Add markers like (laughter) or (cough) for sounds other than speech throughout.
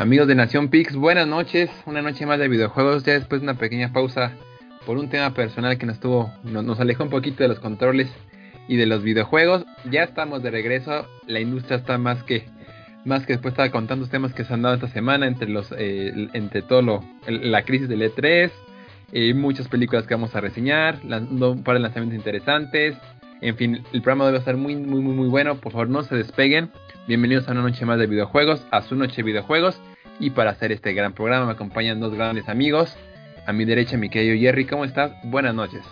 Amigos de Nación Pix, buenas noches. Una noche más de videojuegos. Ya después de una pequeña pausa por un tema personal que nos tuvo, nos, alejó un poquito de los controles y de los videojuegos. Ya estamos de regreso. La industria está más que más que después estaba contando los temas que se han dado esta semana entre los eh, entre todo lo la crisis del E3 y muchas películas que vamos a reseñar, un par de lanzamientos interesantes. En fin, el programa debe estar muy muy muy muy bueno. Por favor, no se despeguen. Bienvenidos a una noche más de videojuegos, a su noche de videojuegos. Y para hacer este gran programa me acompañan dos grandes amigos. A mi derecha, mi querido Jerry, ¿cómo estás? Buenas noches.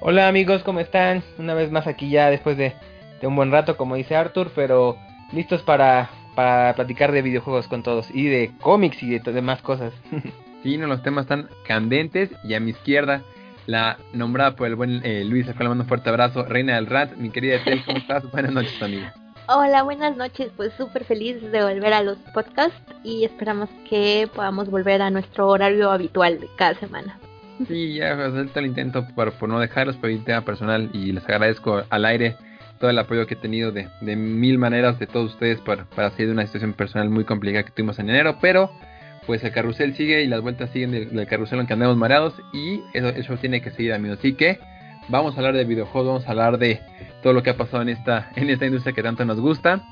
Hola amigos, ¿cómo están? Una vez más aquí ya después de, un buen rato, como dice Arthur, pero listos para, para platicar de videojuegos con todos y de cómics y de demás cosas. (laughs) sí, no, los temas están candentes y a mi izquierda la nombrada por el buen eh, Luis, acá le mando un fuerte abrazo, Reina del Rat, mi querida Tel, ¿cómo estás? Buenas noches, amigo. Hola, buenas noches. Pues súper feliz de volver a los podcasts y esperamos que podamos volver a nuestro horario habitual de cada semana. Sí, ya hacer todo el intento por, por no dejarlos, por un tema personal y les agradezco al aire todo el apoyo que he tenido de, de mil maneras de todos ustedes para, para salir de una situación personal muy complicada que tuvimos en enero, pero pues el carrusel sigue y las vueltas siguen del, carrusel en que andamos mareados y eso, eso tiene que seguir amigos. Así que vamos a hablar de videojuegos, vamos a hablar de todo lo que ha pasado en esta, en esta industria que tanto nos gusta.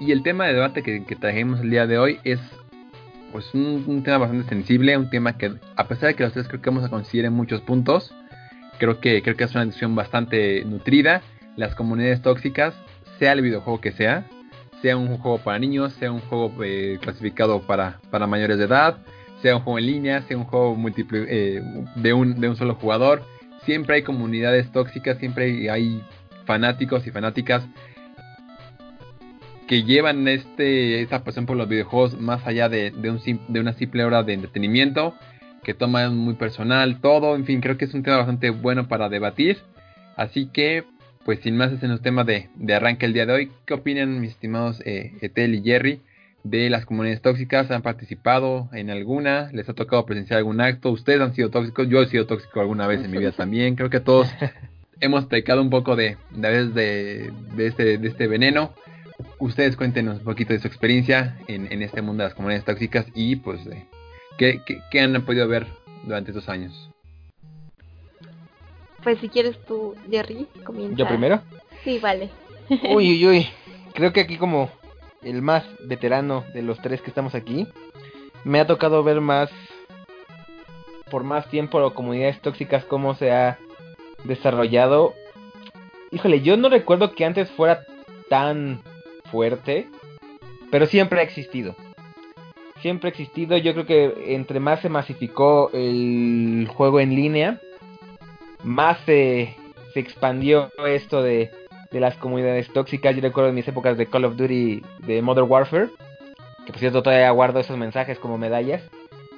Y el tema de debate que, que trajimos el día de hoy es pues un, tema bastante sensible, un tema que a pesar de que los tres creo que vamos a coincidir en muchos puntos, creo que, creo que es una discusión bastante nutrida. Las comunidades tóxicas, sea el videojuego que sea, sea un juego para niños, sea un juego eh, clasificado para, para mayores de edad, sea un juego en línea, sea un juego múltiple, eh, de, un, de un solo jugador, siempre hay comunidades tóxicas, siempre hay fanáticos y fanáticas que llevan este esta pasión por los videojuegos más allá de, un, de una simple hora de entretenimiento, que toman muy personal todo, en fin, creo que es un tema bastante bueno para debatir. Así que, pues sin más, es el tema de, de arranque el día de hoy. ¿Qué opinan mis estimados eh, Etel y Jerry de las comunidades tóxicas? ¿Han participado en alguna? ¿Les ha tocado presenciar algún acto? ¿Ustedes han sido tóxicos? Yo he sido tóxico alguna vez en mi vida (laughs) también. Creo que todos (laughs) hemos pecado un poco de, de, de, este, de este veneno. Ustedes cuéntenos un poquito de su experiencia en, en este mundo de las comunidades tóxicas y pues ¿qué, qué, han podido ver durante estos años. Pues si quieres tú, Jerry, comienza. ¿Yo primero? Sí, vale. uy, uy, uy. (laughs) Creo que aquí como el más veterano de los tres que estamos aquí, me ha tocado ver más, por más tiempo, comunidades tóxicas, cómo se ha desarrollado. Híjole, yo no recuerdo que antes fuera tan fuerte, pero siempre ha existido. Siempre ha existido, yo creo que entre más se masificó el juego en línea, más se, se expandió esto de, de las comunidades tóxicas. Yo recuerdo en mis épocas de Call of Duty, de Modern Warfare, que por cierto todavía guardo esos mensajes como medallas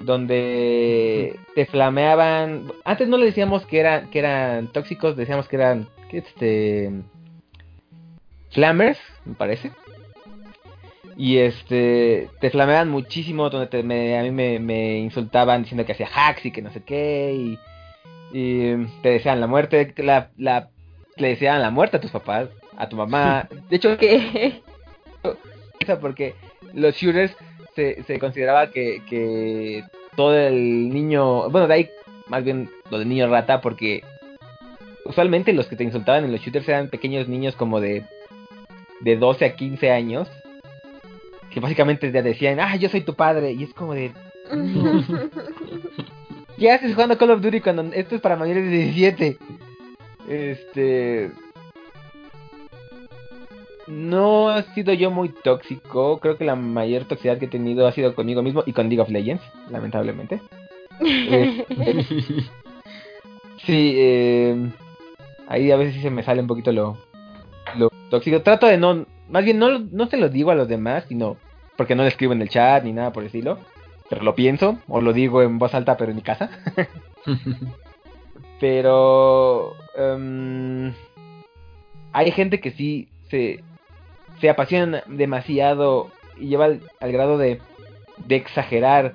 donde te flameaban. Antes no le decíamos que eran que eran tóxicos, decíamos que eran este flamers, me parece. Y este te flameaban muchísimo, donde te, me, a mí me, insultaban diciendo que hacía hacks y que no sé qué y, te deseaban la muerte, la, la le deseaban la muerte a tus papás, a tu mamá. De hecho, que porque los shooters se, se consideraba que, que todo el niño, bueno, de ahí más bien lo del niño rata, porque usualmente los que te insultaban en los shooters eran pequeños niños como de, de 12 a 15 años, que básicamente te decían, ah, yo soy tu padre, y es como de... (laughs) ¿Qué haces jugando Call of Duty cuando esto es para mayores de 17? Este... No ha sido yo muy tóxico. Creo que la mayor toxicidad que he tenido ha sido conmigo mismo y con League of Legends, lamentablemente. (laughs) sí, eh, ahí a veces sí se me sale un poquito lo, lo tóxico. Trato de no, más bien no, no se lo digo a los demás, sino porque no le escribo en el chat ni nada por el estilo. Pero lo pienso, o lo digo en voz alta, pero en mi casa. (laughs) pero um, hay gente que sí se se apasionan demasiado y lleva al, grado de, de exagerar.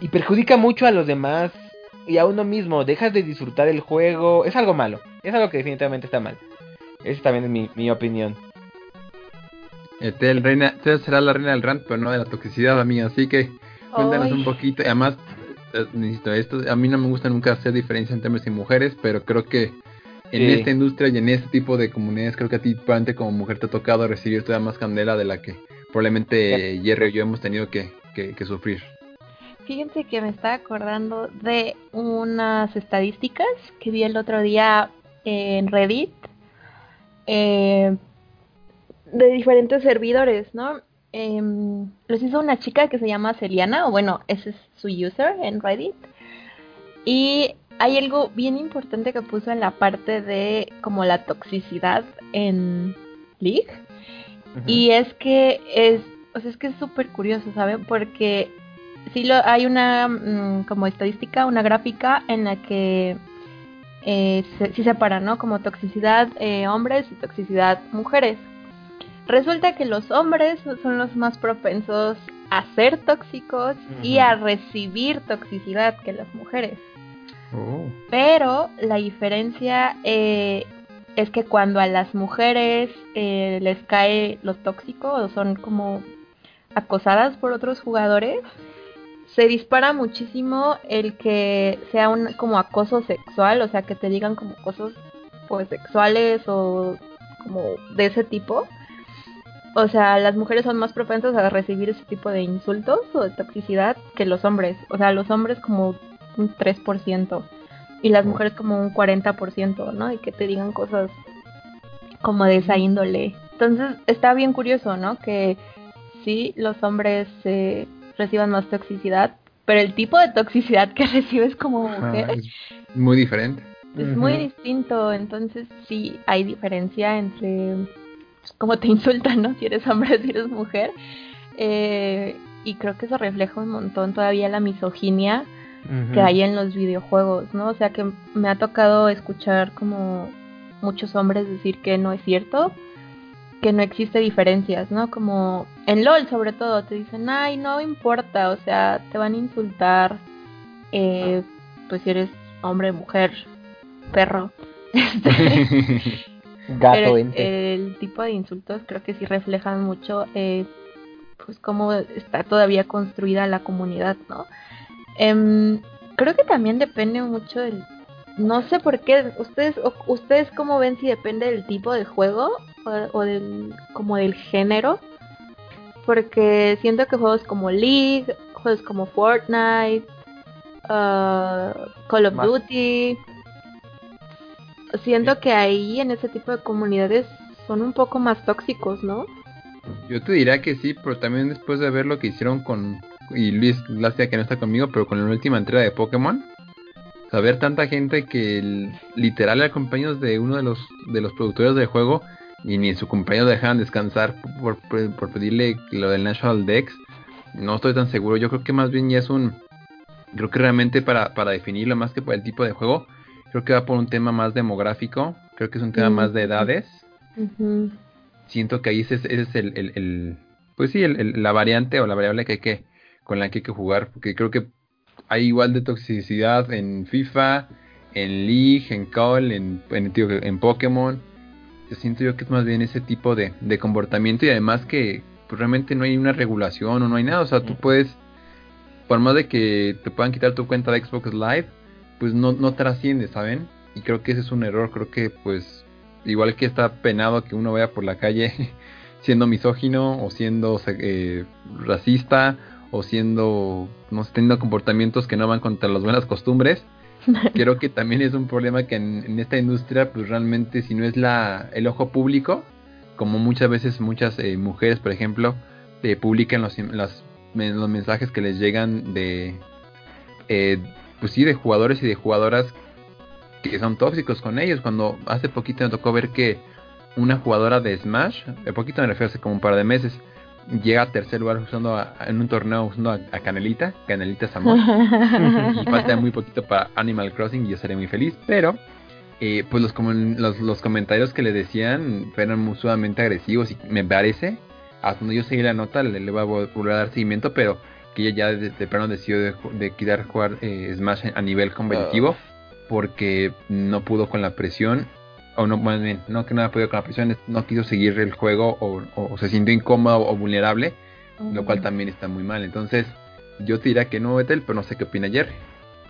y perjudica mucho a los demás y a uno mismo. Dejas de disfrutar el juego. Es algo malo. Es algo que definitivamente está mal. Esa también es mi, mi opinión. Etel, reina, será la reina del rant, pero no de la toxicidad, amiga. Así que cuéntanos un poquito. Además, eh, esto, a mí no me gusta nunca hacer diferencia entre hombres y mujeres, pero creo que en esta industria y en este tipo de comunidades, creo que a ti, probablemente como mujer, te ha tocado recibir todavía más candela de la que probablemente Jerry o yo hemos tenido que, que, sufrir. Fíjense que me está acordando de unas estadísticas que vi el otro día en Reddit eh, de diferentes servidores, ¿no? Eh, los hizo una chica que se llama Celiana, o bueno, ese es su user en Reddit. Y hay algo bien importante que puso en la parte de como la toxicidad en League. Y es que es, o sea, es que es súper curioso, ¿saben? Porque sí lo, hay una mm, como estadística, una gráfica en la que eh, se, sí separa, ¿no? Como toxicidad eh, hombres y toxicidad mujeres. Resulta que los hombres son los más propensos a ser tóxicos y a recibir toxicidad que las mujeres. Oh. Pero la diferencia eh, es que cuando a las mujeres eh, les cae lo tóxico o son como acosadas por otros jugadores, se dispara muchísimo el que sea un como acoso sexual, o sea, que te digan como cosas pues sexuales o como de ese tipo. O sea, las mujeres son más propensas a recibir ese tipo de insultos o de toxicidad que los hombres. O sea, los hombres como un 3% y las mujeres como un 40%, ¿no? Y que te digan cosas como de esa índole. Entonces está bien curioso, ¿no? Que sí, los hombres eh, reciban más toxicidad, pero el tipo de toxicidad que (laughs) recibes como mujer es muy diferente. Es muy distinto, entonces sí hay diferencia entre (laughs) pues, cómo te insultan, ¿no? Si eres hombre, si eres mujer. Eh, y creo que eso refleja un montón todavía la misoginia que hay en los videojuegos, ¿no? O sea que me ha tocado escuchar como muchos hombres decir que no es cierto, que no existe diferencias, ¿no? Como en LOL sobre todo, te dicen, ay, no importa, o sea, te van a insultar, eh, pues si eres hombre, mujer, perro. (laughs) Gato, el, tipo de insultos creo que sí reflejan mucho, eh, pues cómo está todavía construida la comunidad, ¿no? Em, creo que también depende mucho del... No sé por qué, ustedes, ustedes cómo ven si depende del tipo de juego o, del, como del género. Porque siento que juegos como League, juegos como Fortnite, uh, Call of Duty, siento que ahí en ese tipo de comunidades son un poco más tóxicos, ¿no? Yo te diría que sí, pero también después de ver lo que hicieron con y Luis, lástima que no está conmigo, pero con la última entrega de Pokémon, saber tanta gente que literal era compañeros de uno de los de los productores del juego y ni su compañero dejaban descansar por, por, pedirle lo del National Dex, no estoy tan seguro. Yo creo que más bien ya es un. Creo que realmente para, para definirlo más que por el tipo de juego, creo que va por un tema más demográfico. Creo que es un tema más de edades. Siento que ahí ese, es el, el, Pues sí, el, la variante o la variable que hay que con la que hay que jugar, porque creo que hay igual de toxicidad en FIFA, en League, en Call, en, en, en Pokémon. Yo siento yo que es más bien ese tipo de, de comportamiento y además que pues, realmente no hay una regulación o no hay nada. O sea, tú puedes, por más de que te puedan quitar tu cuenta de Xbox Live, pues no, no trasciende, ¿saben? Y creo que ese es un error. Creo que pues igual que está penado que uno vaya por la calle (laughs) siendo misógino o siendo eh, racista o siendo, no sé, teniendo comportamientos que no van contra las buenas costumbres. (laughs) Creo que también es un problema que en, esta industria, pues realmente si no es la, el ojo público, como muchas veces muchas eh, mujeres, por ejemplo, eh, publican los, los, mensajes que les llegan de, eh, pues sí, de jugadores y de jugadoras que son tóxicos con ellos. Cuando hace poquito me tocó ver que una jugadora de Smash, de poquito me refiero hace como un par de meses, llega a tercer lugar usando en un torneo usando a, Canelita, Canelita Samor. (laughs) y falta muy poquito para Animal Crossing y yo seré muy feliz, pero eh, pues los, los, los, comentarios que le decían fueron muy sumamente agresivos y me parece, hasta donde yo seguí la nota, le, le voy a volver a dar seguimiento, pero que ella ya de, de decidió de, de quitar jugar eh, Smash a nivel competitivo ah. porque no pudo con la presión o no, más bien, no que no haya podido con la presión, no quiso seguir el juego o, o se sintió incómodo o vulnerable, lo cual también está muy mal. Entonces, yo te diría que no, Betel, pero no sé qué opina Jerry.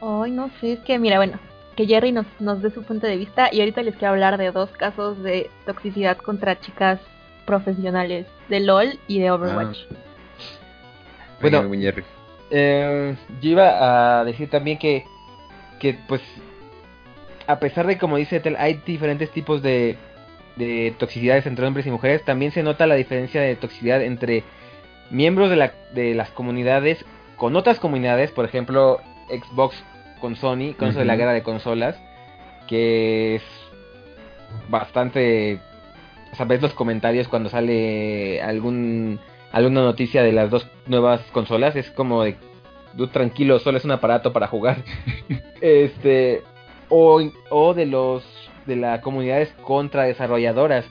Ay, no sé, es que mira, bueno, que Jerry nos, nos dé su punto de vista y ahorita les quiero hablar de dos casos de toxicidad contra chicas profesionales de LOL y de Overwatch. Ah. Bueno. Eh, yo iba a decir también que, que pues, a pesar de como dice Tel, hay diferentes tipos de, de toxicidades entre hombres y mujeres, también se nota la diferencia de toxicidad entre miembros de, la, de las comunidades con otras comunidades, por ejemplo, Xbox con Sony, con eso de la guerra de consolas, que es bastante... O sea, ves los comentarios cuando sale algún alguna noticia de las dos nuevas consolas, es como de tú tranquilo, solo es un aparato para jugar. (laughs) este o, o de los de las comunidades contra desarrolladoras.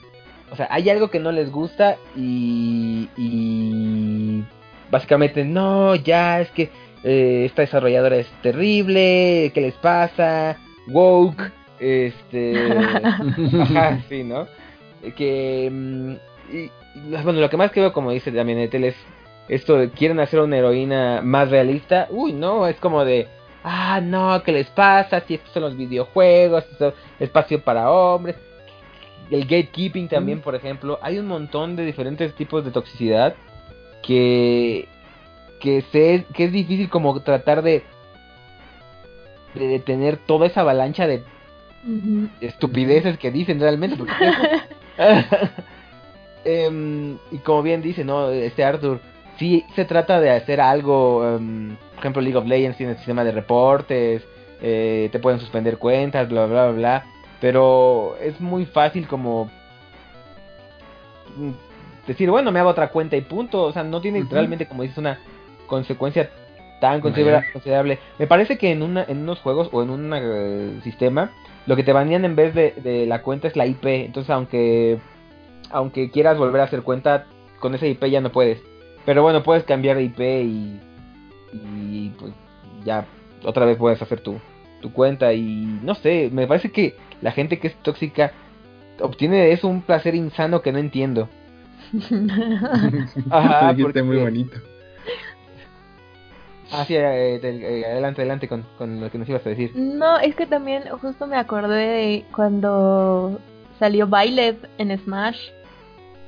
O sea, hay algo que no les gusta y, y básicamente no, ya es que eh, esta desarrolladora es terrible, ¿qué les pasa? Woke, este, (laughs) ajá, sí, ¿no? Que mm, y, bueno, lo que más que veo, como dice también Etel, es esto de quieren hacer una heroína más realista. Uy, no, es como de, ah, no, ¿qué les pasa? Si estos son los videojuegos, esto es espacio para hombres. El gatekeeping también, por ejemplo. Hay un montón de diferentes tipos de toxicidad que que se que es difícil como tratar de de detener toda esa avalancha de estupideces que dicen realmente. porque- (laughs) (laughs) Em, y como bien dice, ¿no? Este Arthur, sí se trata de hacer algo, em, por ejemplo, League of Legends tiene el sistema de reportes, eh, te pueden suspender cuentas, bla, bla, bla, bla, pero es muy fácil como decir, bueno, me hago otra cuenta y punto, o sea, no tiene realmente, como dices, una consecuencia tan considera- considerable. Me parece que en, una, en unos juegos o en un eh, sistema, lo que te banean en vez de, de la cuenta es la IP. Entonces, aunque aunque quieras volver a hacer cuenta, con esa IP ya no puedes. Pero bueno, puedes cambiar de IP y, y pues ya otra vez puedes hacer tu, tu cuenta. Y no sé, me parece que la gente que es tóxica obtiene de eso un placer insano que no entiendo. (laughs) Ajá, porque- muy bonito. Ah, sí, eh, eh, adelante, adelante con, con lo que nos ibas a decir. No, es que también justo me acordé de cuando salió Byleth en Smash.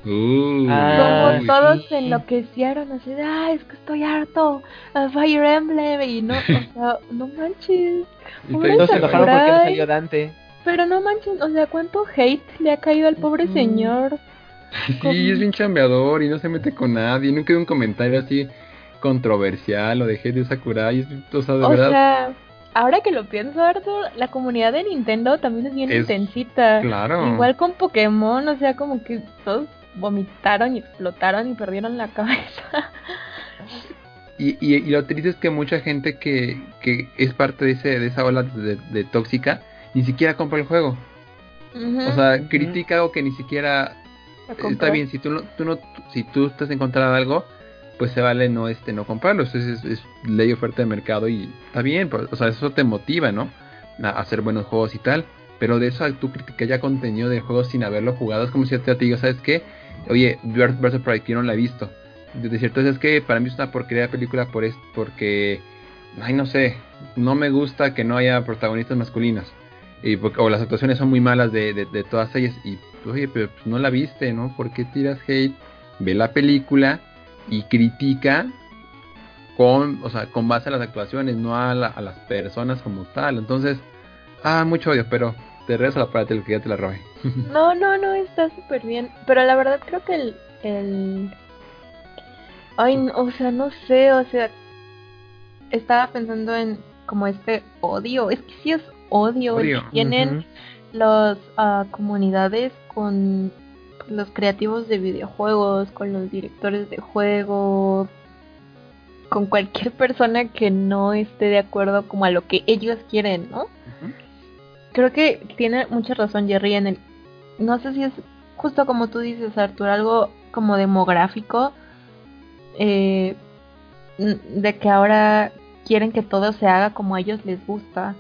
Uh, Ah, Como todos sí. enloquecieron así de, ah, es que estoy harto a Fire Emblem y no, o (laughs) sea, no manches. Y Todos se enojaron porque no salió Dante. Pero no manches, o sea, cuánto hate le ha caído al pobre señor. Sí, es bien chambeador y no se mete con nadie. Nunca hay un comentario así controversial o de hate de Sakurai. es- O sea, de O verdad, sea, ahora que lo pienso, Arthur, la comunidad de Nintendo también es bien Es- intensita. claro. Igual con Pokémon, o sea, como que todos vomitaron y explotaron y perdieron la cabeza. (laughs) Y, y, y lo triste es que mucha gente que, que es parte de, ese, de esa ola de, de tóxica ni siquiera compra el juego. O sea, critica algo que ni siquiera Lo está bien. Si tú no, tú no, si tú estás en contra de algo, pues se vale no este no comprarlo. Eso es, es ley oferta de mercado y está bien. pues, O sea, eso te motiva, ¿no? A hacer buenos juegos y tal. Pero de eso a tú criticar ya contenido del juego sin haberlo jugado es como si yo te digo, ¿sabes qué? Oye, Birth vs. Pride, yo no la he visto. De cierto es que para mí es una porquería de película por es, porque, ay, no sé, no me gusta que no haya protagonistas masculinos. Y o las actuaciones son muy malas de, de, de todas ellas. Y, oye, pero pues, no la viste, ¿no? ¿Por qué tiras hate? Ve la película y critica con, o sea, con base a las actuaciones, no a, la- a las personas como tal. Entonces, ah, mucho odio, pero te regreso la parte que ya te la robé. (laughs) No, no, no, está súper bien. Pero la verdad creo que el... el... Ay, no, o sea, no sé, o sea... Estaba pensando en como este odio. Es que sí es odio. el Odio. que tienen las ah, comunidades con los creativos de videojuegos, con los directores de juego, con cualquier persona que no esté de acuerdo como a lo que ellos quieren, ¿no? Creo que tiene mucha razón Jerry en el... No sé si es justo como tú dices, Artur, algo como demográfico, eh, de que ahora quieren que todo se haga como a ellos les gusta.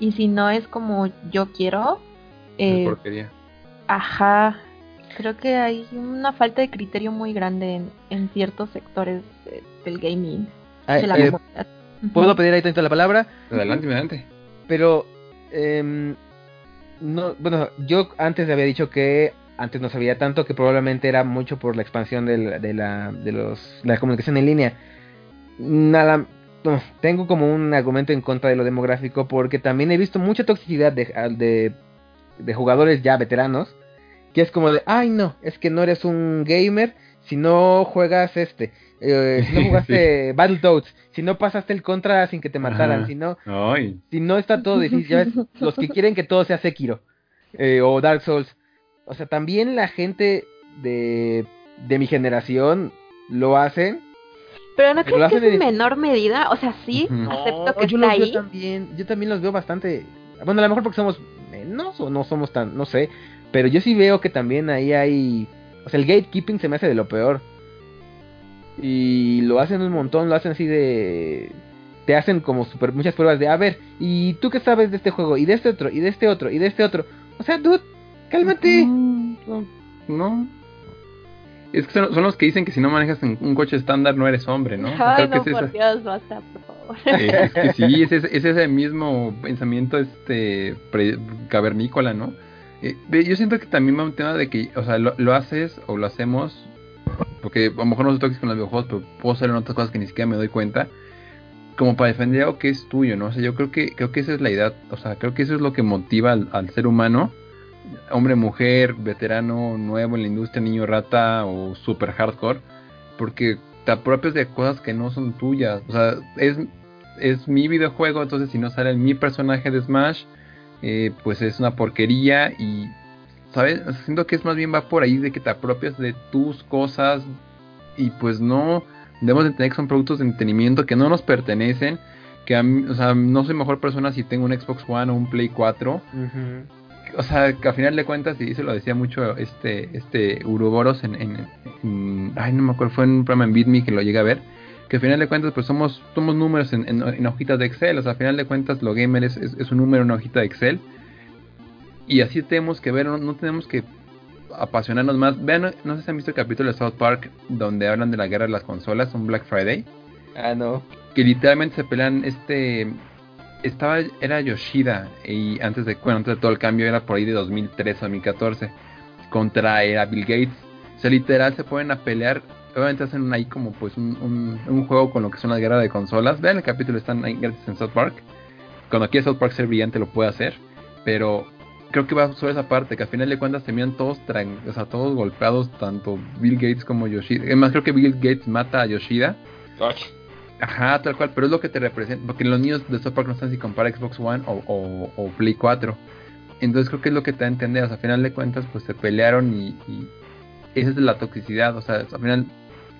Y si no es como yo quiero, Eh, porquería. Ajá. Creo que hay una falta de criterio muy grande en, en ciertos sectores eh, del gaming. Ay, de la eh. Puedo pedir ahí tanto la palabra, Adelante, adelante. pero em, no, bueno, yo antes había dicho que antes no sabía tanto que probablemente era mucho por la expansión del- de, la de los la comunicación en línea. Nada, no, tengo como un argumento en contra de lo demográfico porque también he visto mucha toxicidad de, de, de jugadores ya veteranos que es como de, ay no, es que no eres un gamer si no juegas este, eh, si no (laughs) jugaste Battletoads, si no pasaste el contra sin que te mataran, Ajá. si no, Ay. si no está todo difícil, ya ves, (laughs) los que quieren que todo sea Sekiro eh, o Dark Souls. O sea, también la gente de, de mi generación lo hacen. Pero no lo que es en de- menor medida. O sea, sí, acepto No, que yo está los veo ahí. también, yo también los veo bastante. Bueno, a lo mejor porque somos menos o no somos tan, no sé. Pero yo sí veo que también ahí hay. O sea, el gatekeeping se me hace de lo peor. Y lo hacen un montón, lo hacen así de. Te hacen como super muchas pruebas de, a ver, ¿y tú qué sabes de este juego? Y de este otro, y de este otro, y de este otro. O sea, dude, cálmate. No, no. Es que son, son los que dicen que si no manejas en un coche estándar no eres hombre, ¿no? Ay, Creo no, que es por esa- Dios, basta, por favor. Eh, es que sí, es, ese- es ese mismo pensamiento este pre- cavernícola, ¿no? Eh, yo siento que también va un tema de que, o sea, lo, haces o lo hacemos, porque a lo mejor no soy tóxico con los videojuegos, pero puedo hacerlo en otras cosas que ni siquiera me doy cuenta, como para defender algo que es tuyo, ¿no? O sea, yo creo que, creo que esa es la idea, o sea, creo que eso es lo que motiva al, al ser humano, hombre, mujer, veterano, nuevo en la industria, niño rata o super hardcore, porque te apropias de cosas que no son tuyas, o sea, es es mi videojuego, entonces si no sale mi personaje de Smash, eh, pues es una porquería y, ¿sabes? Siento que es más bien va por ahí de que te apropias de tus cosas y pues no, debemos de entender que son productos de entretenimiento que no nos pertenecen, que a mí, o sea, no soy mejor persona si tengo un Xbox One o un Play 4, Ujú. o sea, que a final de cuentas, y se lo decía mucho este, este Uroboros en, en, en- ay, no me acuerdo, fue en un programa en BitMe que lo llegué a ver, que a final de cuentas, pues somos, somos números en, en- en hojitas de Excel, o sea, a final de cuentas, lo gamer es, es- es un número en una hojita de Excel, y así tenemos que ver, no, no tenemos que apasionarnos más. Vean, no sé si han visto el capítulo de South Park donde hablan de la guerra de las consolas, un Black Friday Ah, no. que literalmente se pelean este estaba era Yoshida y antes de bueno antes de todo el cambio era por ahí de 2013 2014 contra era Bill Gates o sea literal se ponen a pelear obviamente hacen ahí como pues un, un, un juego con lo que son las guerras de consolas. Vean el capítulo están ahí gratis en South Park. Cuando quiera South Park ser brillante lo puede hacer. Pero creo que va sobre esa parte que al final de cuentas terminan todos tran- o sea todos golpeados tanto Bill Gates como Yoshida. Es más creo que Bill Gates mata a Yoshida. Ajá, tal cual, pero es lo que te representa, porque los niños de South Park no saben si comprar Xbox One o, o, o Play 4. Entonces creo que es lo que te da a entender, o sea, a final de cuentas pues se pelearon y, y esa es la toxicidad, o sea, al final,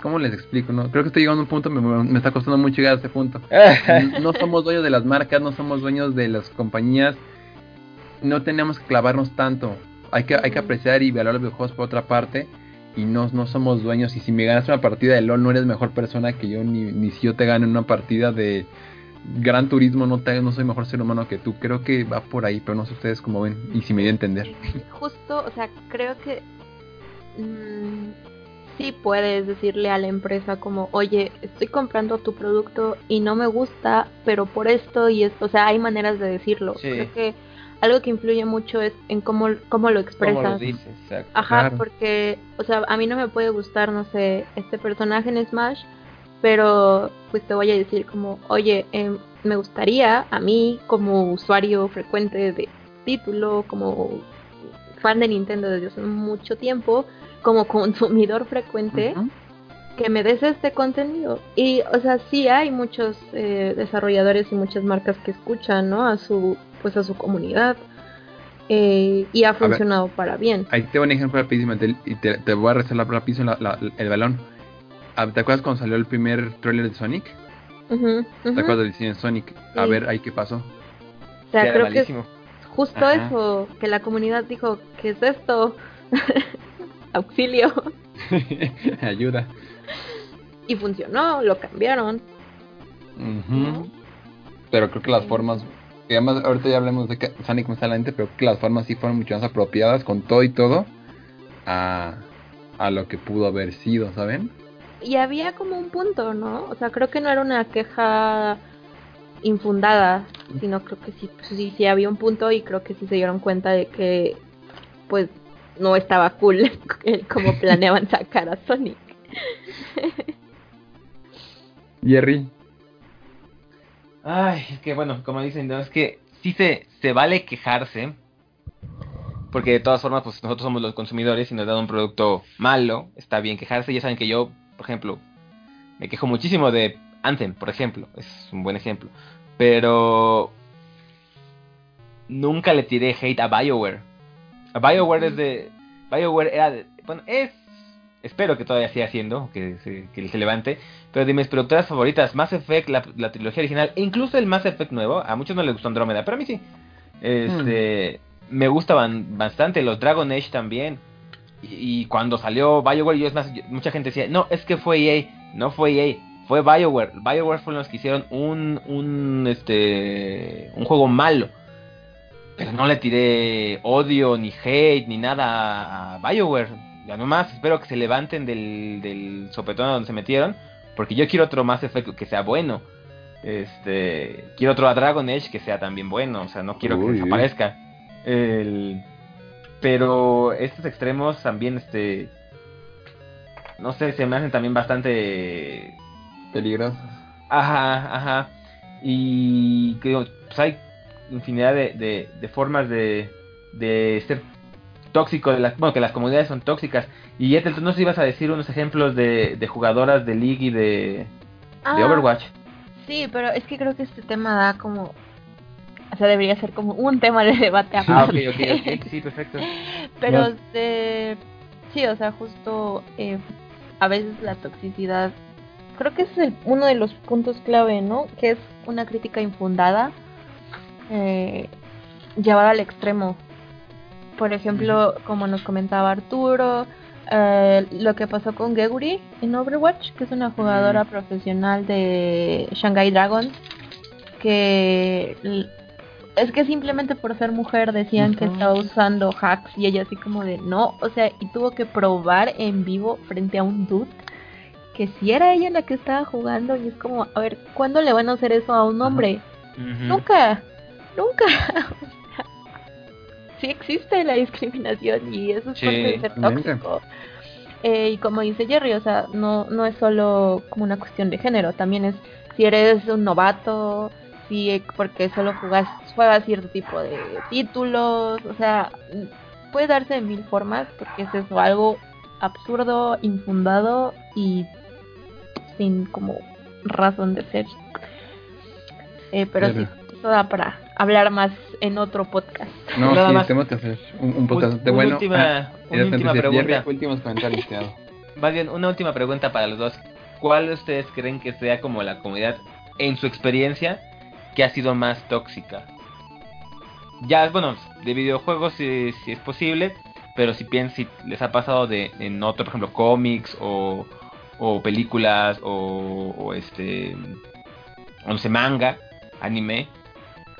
¿cómo les explico? no Creo que estoy llegando a un punto, me, me está costando mucho llegar a ese punto. (laughs) No somos dueños de las marcas, no somos dueños de las compañías, no tenemos que clavarnos tanto, hay que, hay que apreciar y valorar los videojuegos por otra parte. Y no, no somos dueños. Y si me ganas una partida de LOL, no eres mejor persona que yo. Ni, ni si yo te gano una partida de Gran Turismo, no, te, no soy mejor ser humano que tú. Creo que va por ahí, pero no sé ustedes cómo ven. Y si me dio a entender. Justo, o sea, creo que mm, sí puedes decirle a la empresa como, oye, estoy comprando tu producto y no me gusta, pero por esto y esto, o sea, hay maneras de decirlo. Sí. Creo que algo que influye mucho es en cómo, cómo lo ¿Cómo expresas. lo dices? Exacto. Ajá, Claro. porque, o sea, a mí no me puede gustar, no sé, este personaje en Smash, pero pues te voy a decir como, oye, em, me gustaría a mí como usuario frecuente de título, como fan de Nintendo desde hace mucho tiempo, como consumidor frecuente, que me des este contenido. Y, o sea, sí hay muchos eh, desarrolladores y muchas marcas que escuchan, ¿no? A su, pues a su comunidad. eh, y ha ver. funcionado para bien. Ahí te voy a un ejemplo rapidísimo. te- y te, te voy a rezar rapidísimo la- la- el balón. Ah, ¿Te acuerdas cuando salió el primer trailer de Sonic? Ujú, ¿Te acuerdas del diseño de Sonic? A Sí. ver, ahí qué pasó. O sea, creo que es malísimo. justo Ajá. eso, que la comunidad dijo, ¿qué es esto? (laughs) Auxilio. (laughs) Ayuda. Y funcionó, lo cambiaron. Ujú. Pero creo que las formas Y además, ahorita ya hablamos de que Sonic más adelante, pero que las formas sí fueron mucho más apropiadas con todo y todo a, a lo que pudo haber sido, ¿saben? Y había como un punto, ¿no? O sea, creo que no era una queja infundada, sino creo que sí, sí, sí había un punto y creo que sí se dieron cuenta de que, pues, no estaba cool (laughs) como planeaban sacar a Sonic. (laughs) Jerry. Ay, es que bueno, como dicen, no, es que sí se, se vale quejarse, porque de todas formas, pues nosotros somos los consumidores y nos dan un producto malo, está bien quejarse, ya saben que yo, por ejemplo, me quejo muchísimo de Anthem, por ejemplo, es un buen ejemplo, pero nunca le tiré hate a BioWare. BioWare es de... BioWare era de... Bueno, es espero que todavía siga haciendo, que se, que se levante. Pero de mis productoras favoritas, Mass Effect, la, la, trilogía original, e incluso el Mass Effect nuevo, a muchos no les gustó Andrómeda, pero a mí sí. Este, hmm. Me gustaban bastante, los Dragon Age también. Y, y, cuando salió BioWare, yo es más, mucha gente decía, no, es que fue EA, no fue EA, fue BioWare. BioWare fueron los que hicieron un, un, este, un juego malo. Pero no le tiré odio, ni hate, ni nada a BioWare ya nomás espero que se levanten del, del sopetón donde se metieron. Porque yo quiero otro más efecto que sea bueno. Este. Quiero otro a Dragon Age que sea también bueno. O sea, no quiero que desaparezca. El, pero estos extremos también, este. No sé, se me hacen también bastante. Peligrosos. Ajá, ajá. Y creo, pues hay infinidad de, de, de formas de, de ser tóxico, de las, bueno, que las comunidades son tóxicas. Y Ethel, tú nos ibas a decir unos ejemplos de, de jugadoras de League y de, ah, de Overwatch. Sí, pero es que creo que este tema da como... O sea, debería ser como un tema de debate Ah, ok, ok, ok, sí, perfecto. (laughs) pero, no. sí, o sea, justo eh, a veces la toxicidad... Creo que ese es el, uno de los puntos clave, ¿no? Que es una crítica infundada eh, llevada al extremo. Por ejemplo, como nos comentaba Arturo, eh, lo que pasó con Geguri en Overwatch, que es una jugadora profesional de Shanghai Dragons, que es que simplemente por ser mujer decían que estaba usando hacks y ella así como de no, o sea, y tuvo que probar en vivo frente a un dude que si era ella la que estaba jugando y es como, a ver, ¿cuándo le van a hacer eso a un hombre? Nunca, nunca. (laughs) sí existe la discriminación y eso es sí, parte de ser tóxico. Eh, y como dice Jerry, o sea, no, no es solo como una cuestión de género, también es si eres un novato, si porque solo jugas, juegas cierto tipo de títulos, o sea, puede darse de mil formas porque es eso, algo absurdo, infundado y sin como razón de ser. Eh, pero, pero, sí, eso da para hablar más en otro podcast. No, Nada sí, más. Tenemos que hacer un, un podcast un, bueno. Última, ah, una última pregunta. últimos comentarios, Más bien, una última pregunta para los dos. ¿Cuál de ustedes creen que sea como la comunidad, en su experiencia, que ha sido más tóxica? Ya, bueno, de videojuegos si, si es posible, pero si piensan, si les ha pasado de en otro, por ejemplo, cómics o, o películas o, o este, o no sé, manga, anime,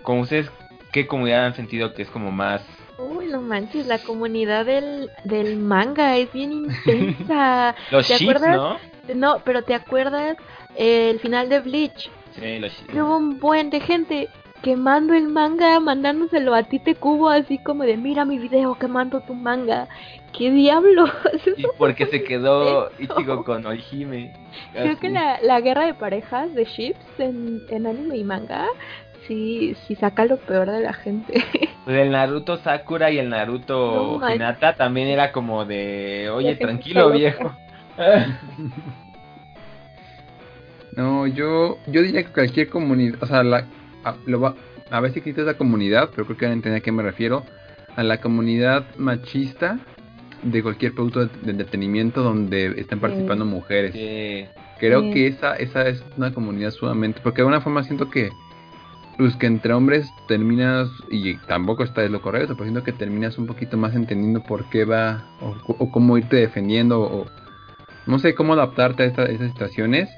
como ustedes, ¿qué comunidad han sentido que es como más... Uy, no manches, la comunidad del, del manga es bien intensa. (laughs) Los ¿Te ships, acuerdas? ¿no? No, pero ¿te acuerdas el final de Bleach? Sí, los Hubo un buen de gente quemando el manga, mandándoselo a ti te cubo así como de mira mi video quemando tu manga. ¿Qué diablos? (laughs) Y porque se quedó Ichigo con Orihime. Creo que la, la guerra de parejas de ships en, en anime y manga sí, sí saca lo peor de la gente. (laughs) Pues el Naruto Sakura y el Naruto no, Hinata también era como de, oye, tranquilo viejo. (laughs) no, yo, yo diría que cualquier comunidad, o sea, la, a, lo va, a veces existe esa comunidad, pero creo que van a entender a qué me refiero, a la comunidad machista de cualquier producto de, de entretenimiento donde están participando sí. mujeres. Sí. Creo sí. que esa, esa es una comunidad sumamente, porque de alguna forma siento que pues que entre hombres terminas, y tampoco está de lo correcto, pero siento que terminas un poquito más entendiendo por qué va, o, cómo irte defendiendo, o no sé cómo adaptarte a, esta, a estas situaciones.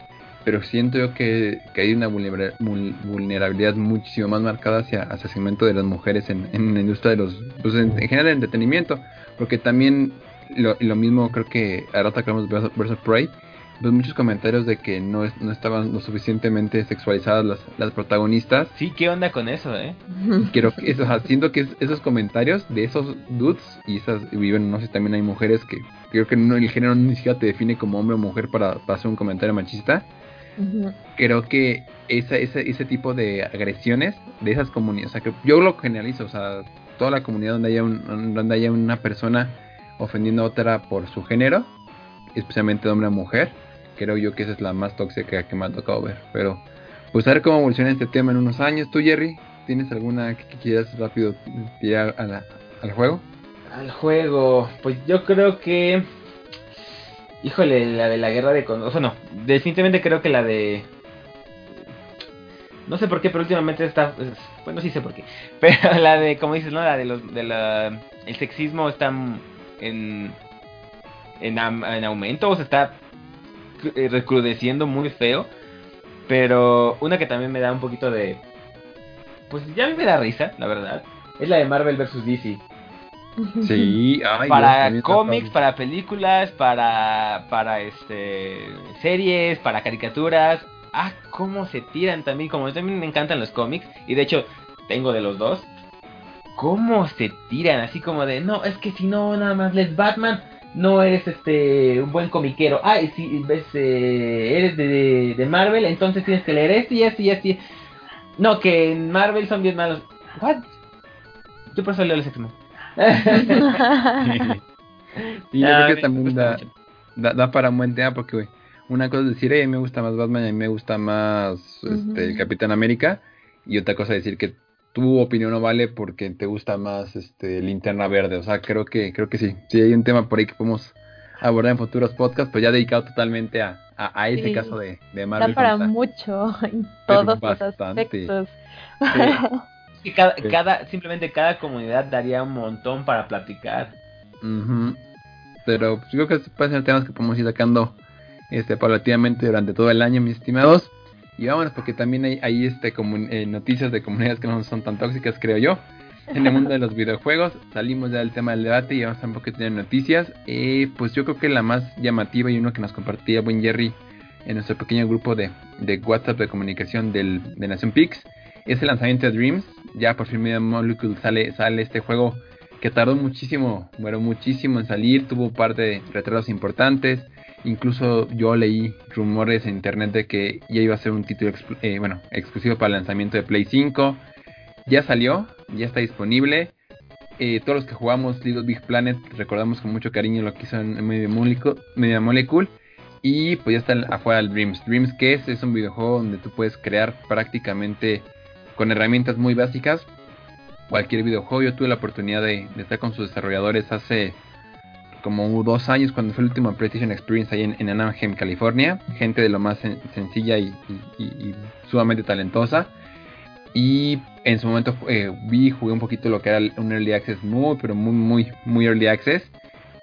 pero siento yo que, hay una vulnerabilidad muchísimo más marcada hacia, el segmento de las mujeres en, en la industria de los, pues en, general de entretenimiento, porque también lo, lo mismo creo que ahora atacamos versus Prey, pues muchos comentarios de que no, no estaban lo suficientemente sexualizadas las, las protagonistas. Sí, ¿qué onda con eso, eh? (laughs) Quiero que eso, siento que esos comentarios de esos dudes y esas, viven, no sé, también hay mujeres que creo que no, el género ni siquiera te define como hombre o mujer para, para hacer un comentario machista. Creo que esa, ese, ese tipo de agresiones de esas comunidades, o sea, que yo lo generalizo, o sea, toda la comunidad donde haya, un, donde haya una persona ofendiendo a otra por su género, especialmente de hombre a mujer, creo yo que esa es la más tóxica que me ha tocado ver. Pero, pues a ver cómo evoluciona este tema en unos años. ¿Tú, Jerry? ¿Tienes alguna que quieras rápido tirar al juego? Al juego, pues yo creo que. Híjole, la de la guerra de. O sea, no, definitivamente creo que la de. No sé por qué, pero últimamente está. Bueno, sí sé por qué. (laughs) Pero la de, como dices, ¿no? La de los. De la, el sexismo está en. En, en aumento, o se está recrudeciendo muy feo. Pero una que también me da un poquito de... Pues ya me da risa, la verdad. Es la de Marvel vs. DC. (laughs) Sí, para cómics, para películas, para para este series, para caricaturas. Ah, cómo se tiran también, como a mí también me encantan los cómics y de hecho tengo de los dos. Cómo se tiran así como de, no, es que si no nada más les Batman, no eres este un buen comiquero. Ah, y si ves, eh, eres de, de, Marvel, entonces tienes que leer esto y esto y esto. No, que en Marvel son bien malos. ¿What? Yo por eso leo el sexto. y yo creo que también da, da, para un buen tema porque una cosa es decir, a mí me gusta más Batman y a mí me gusta más este, el Capitán América. Y otra cosa es decir que tu opinión no vale porque te gusta más este linterna verde. O sea, creo que, creo que sí. Sí, hay un tema por ahí que podemos abordar en futuros podcasts, pero ya dedicado totalmente a, a, ese caso de, de Marvel. Está para mucho (laughs) en todos los aspectos. cada, cada, simplemente cada comunidad daría un montón para platicar. Pero pues, yo creo que pueden ser temas que podemos ir sacando este paulatinamente durante todo el año, mis estimados. Y vámonos, porque también hay, hay este, eh, noticias de comunidades que no son tan tóxicas, creo yo. En el mundo de los videojuegos, salimos ya del tema del debate y vamos a un poquito de noticias. Eh, pues yo creo que la más llamativa y uno que nos compartía buen Jerry en nuestro pequeño grupo de, de WhatsApp de comunicación del, de Nación Pix es el lanzamiento de Dreams. Ya por fin Media Molecule sale, sale este juego que tardó muchísimo, bueno, muchísimo en salir, tuvo un par de retrasos importantes. Incluso yo leí rumores en internet de que ya iba a ser un título eh, bueno, exclusivo para el lanzamiento de Play 5. Ya salió, ya está disponible. Eh, todos los que jugamos Little Big Planet recordamos con mucho cariño lo que hizo en Media Molecule. Y pues ya está afuera el Dreams. Dreams que es, es un videojuego donde tú puedes crear prácticamente con herramientas muy básicas cualquier videojuego. Yo tuve la oportunidad de estar con sus desarrolladores hace como dos años cuando fue el último PlayStation Experience ahí en, Anaheim, California. Gente de lo más sencilla y, sumamente talentosa. Y en su momento eh, vi, jugué un poquito lo que era un Early Access muy, pero muy, muy, muy Early Access.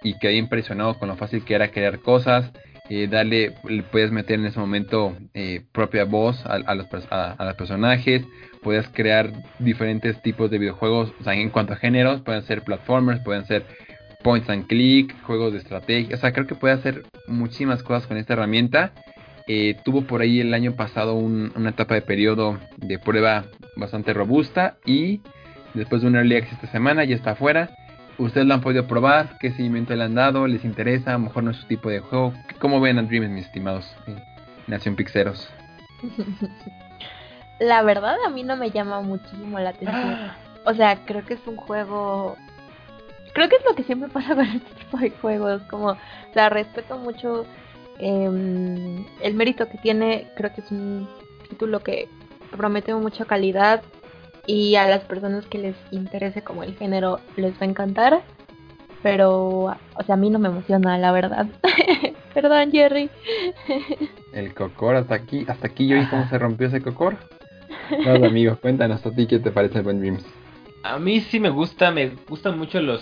Y quedé impresionado con lo fácil que era crear cosas. Eh, darle, le puedes meter en ese momento eh, propia voz a, los, a, a, los personajes. Puedes crear diferentes tipos de videojuegos. O sea, en cuanto a géneros, pueden ser platformers, pueden ser points and click, juegos de estrategia. O sea, creo que puede hacer muchísimas cosas con esta herramienta. Eh, tuvo por ahí el año pasado una etapa de periodo de prueba bastante robusta y después de un early access esta semana ya está afuera. Ustedes lo han podido probar, qué seguimiento le han dado, les interesa, a lo mejor no es su tipo de juego. ¿Cómo ven a Dreams, mis estimados eh, Nación Pixeros? (laughs) La verdad a mí no me llama muchísimo la atención. O sea, creo que es un juego creo que es lo que siempre (laughs) pasa con este tipo de juegos, como, o sea, respeto mucho em, el mérito que tiene, creo que es un título que promete mucha calidad y a las personas que les interese como el género les va a encantar, pero, o sea, a mí no me emociona, la verdad. (laughs) Perdón, Jerry. (laughs) el cocor hasta aquí, hasta aquí yo vi cómo se rompió ese cocor. No, amigos, cuéntanos a ti qué te parece el Buen Dreams. A mí sí me gusta, me gustan mucho los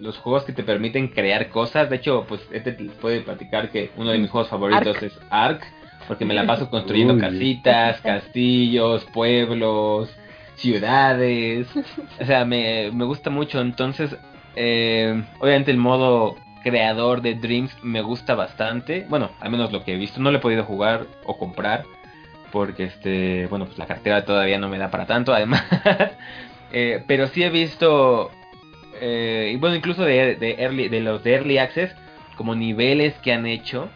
los juegos que te permiten crear cosas. De hecho, pues este puede platicar que uno de mis juegos favoritos es Ark. porque me la paso construyendo casitas, (laughs) castillos, pueblos, ciudades. (laughs) O sea, me, me gusta mucho. Entonces, eh, obviamente el modo creador de Dreams me gusta bastante. Bueno, al menos lo que he visto. No lo he podido jugar o comprar. Porque este, bueno, pues la cartera todavía no me da para tanto, además. (laughs) Eh, pero sí he visto. Eh, y bueno, incluso de, de, early, de los de Early Access. Como niveles que han hecho.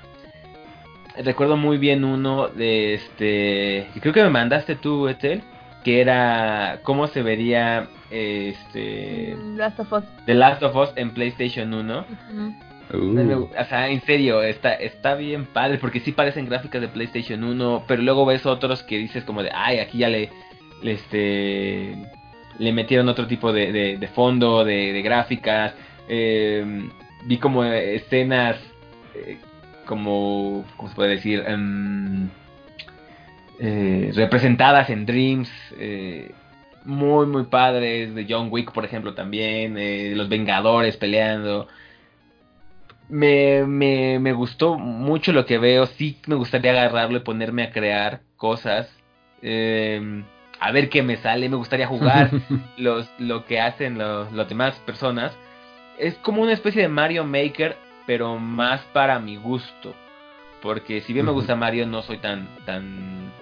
Recuerdo muy bien uno de este. Creo que me mandaste tú, Ethel. Que era cómo se vería este Last of Us. The Last of Us en PlayStation 1. Uh. O sea, en serio, está, está bien padre, porque sí parecen gráficas de PlayStation 1, pero luego ves otros que dices como de, ay, aquí ya le, le, este, le metieron otro tipo de, de, fondo, de, gráficas. Eh, vi como escenas, eh, como, ¿cómo se puede decir? Eh, representadas en Dreams. Eh, muy, muy padres. De John Wick, por ejemplo, también. Los Vengadores peleando. Me, me, me gustó mucho lo que veo. Sí me gustaría agarrarlo y ponerme a crear cosas. Eh, a ver qué me sale. Me gustaría jugar (laughs) los, lo que hacen los, las demás personas. Es como una especie de Mario Maker, pero más para mi gusto. Porque si bien me gusta Mario, no soy tan, tan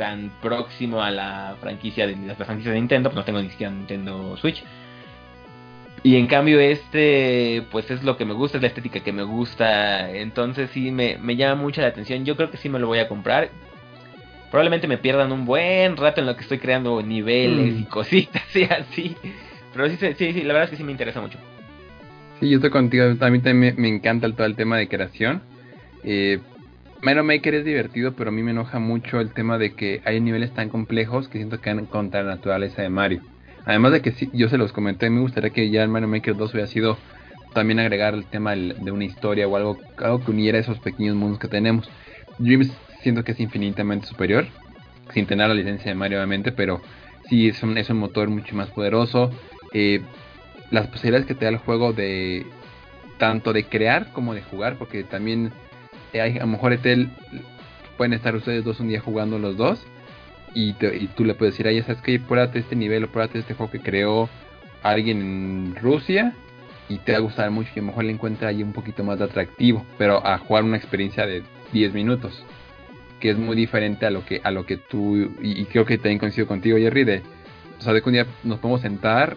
tan próximo a la franquicia de la franquicia de Nintendo, pues no tengo ni siquiera Nintendo Switch. Y en cambio este, pues es lo que me gusta, es la estética que me gusta, entonces sí me, me llama mucho la atención, yo creo que sí me lo voy a comprar. Probablemente me pierdan un buen rato en lo que estoy creando niveles Mm. y cositas (laughs) y así. Pero sí, sí, sí, la verdad es que sí me interesa mucho. Sí, yo estoy contigo. A mí también me, me encanta el- todo el tema de creación. Eh, Mario Maker es divertido, pero a mí me enoja mucho el tema de que hay niveles tan complejos que siento que van contra la naturaleza de Mario. Además de que sí, yo se los comenté, me gustaría que ya en Mario Maker 2 hubiera sido también agregar el tema de una historia o algo, algo que uniera esos pequeños mundos que tenemos. Dreams siento que es infinitamente superior, sin tener la licencia de Mario obviamente, pero sí es un, es un motor mucho más poderoso. Eh, las posibilidades que te da el juego de tanto de crear como de jugar, porque también a lo mejor Etel pueden estar ustedes dos un día jugando los dos y, te- y tú le puedes decir a ella, sabes que pruébate este nivel o pruébate este juego que creó alguien en Rusia y te va a gustar mucho y a lo mejor le encuentra ahí un poquito más atractivo, pero a jugar una experiencia de 10 minutos que es muy diferente a lo que a lo que tú y, creo que también coincido contigo Jerry de o sea de que un día nos podemos sentar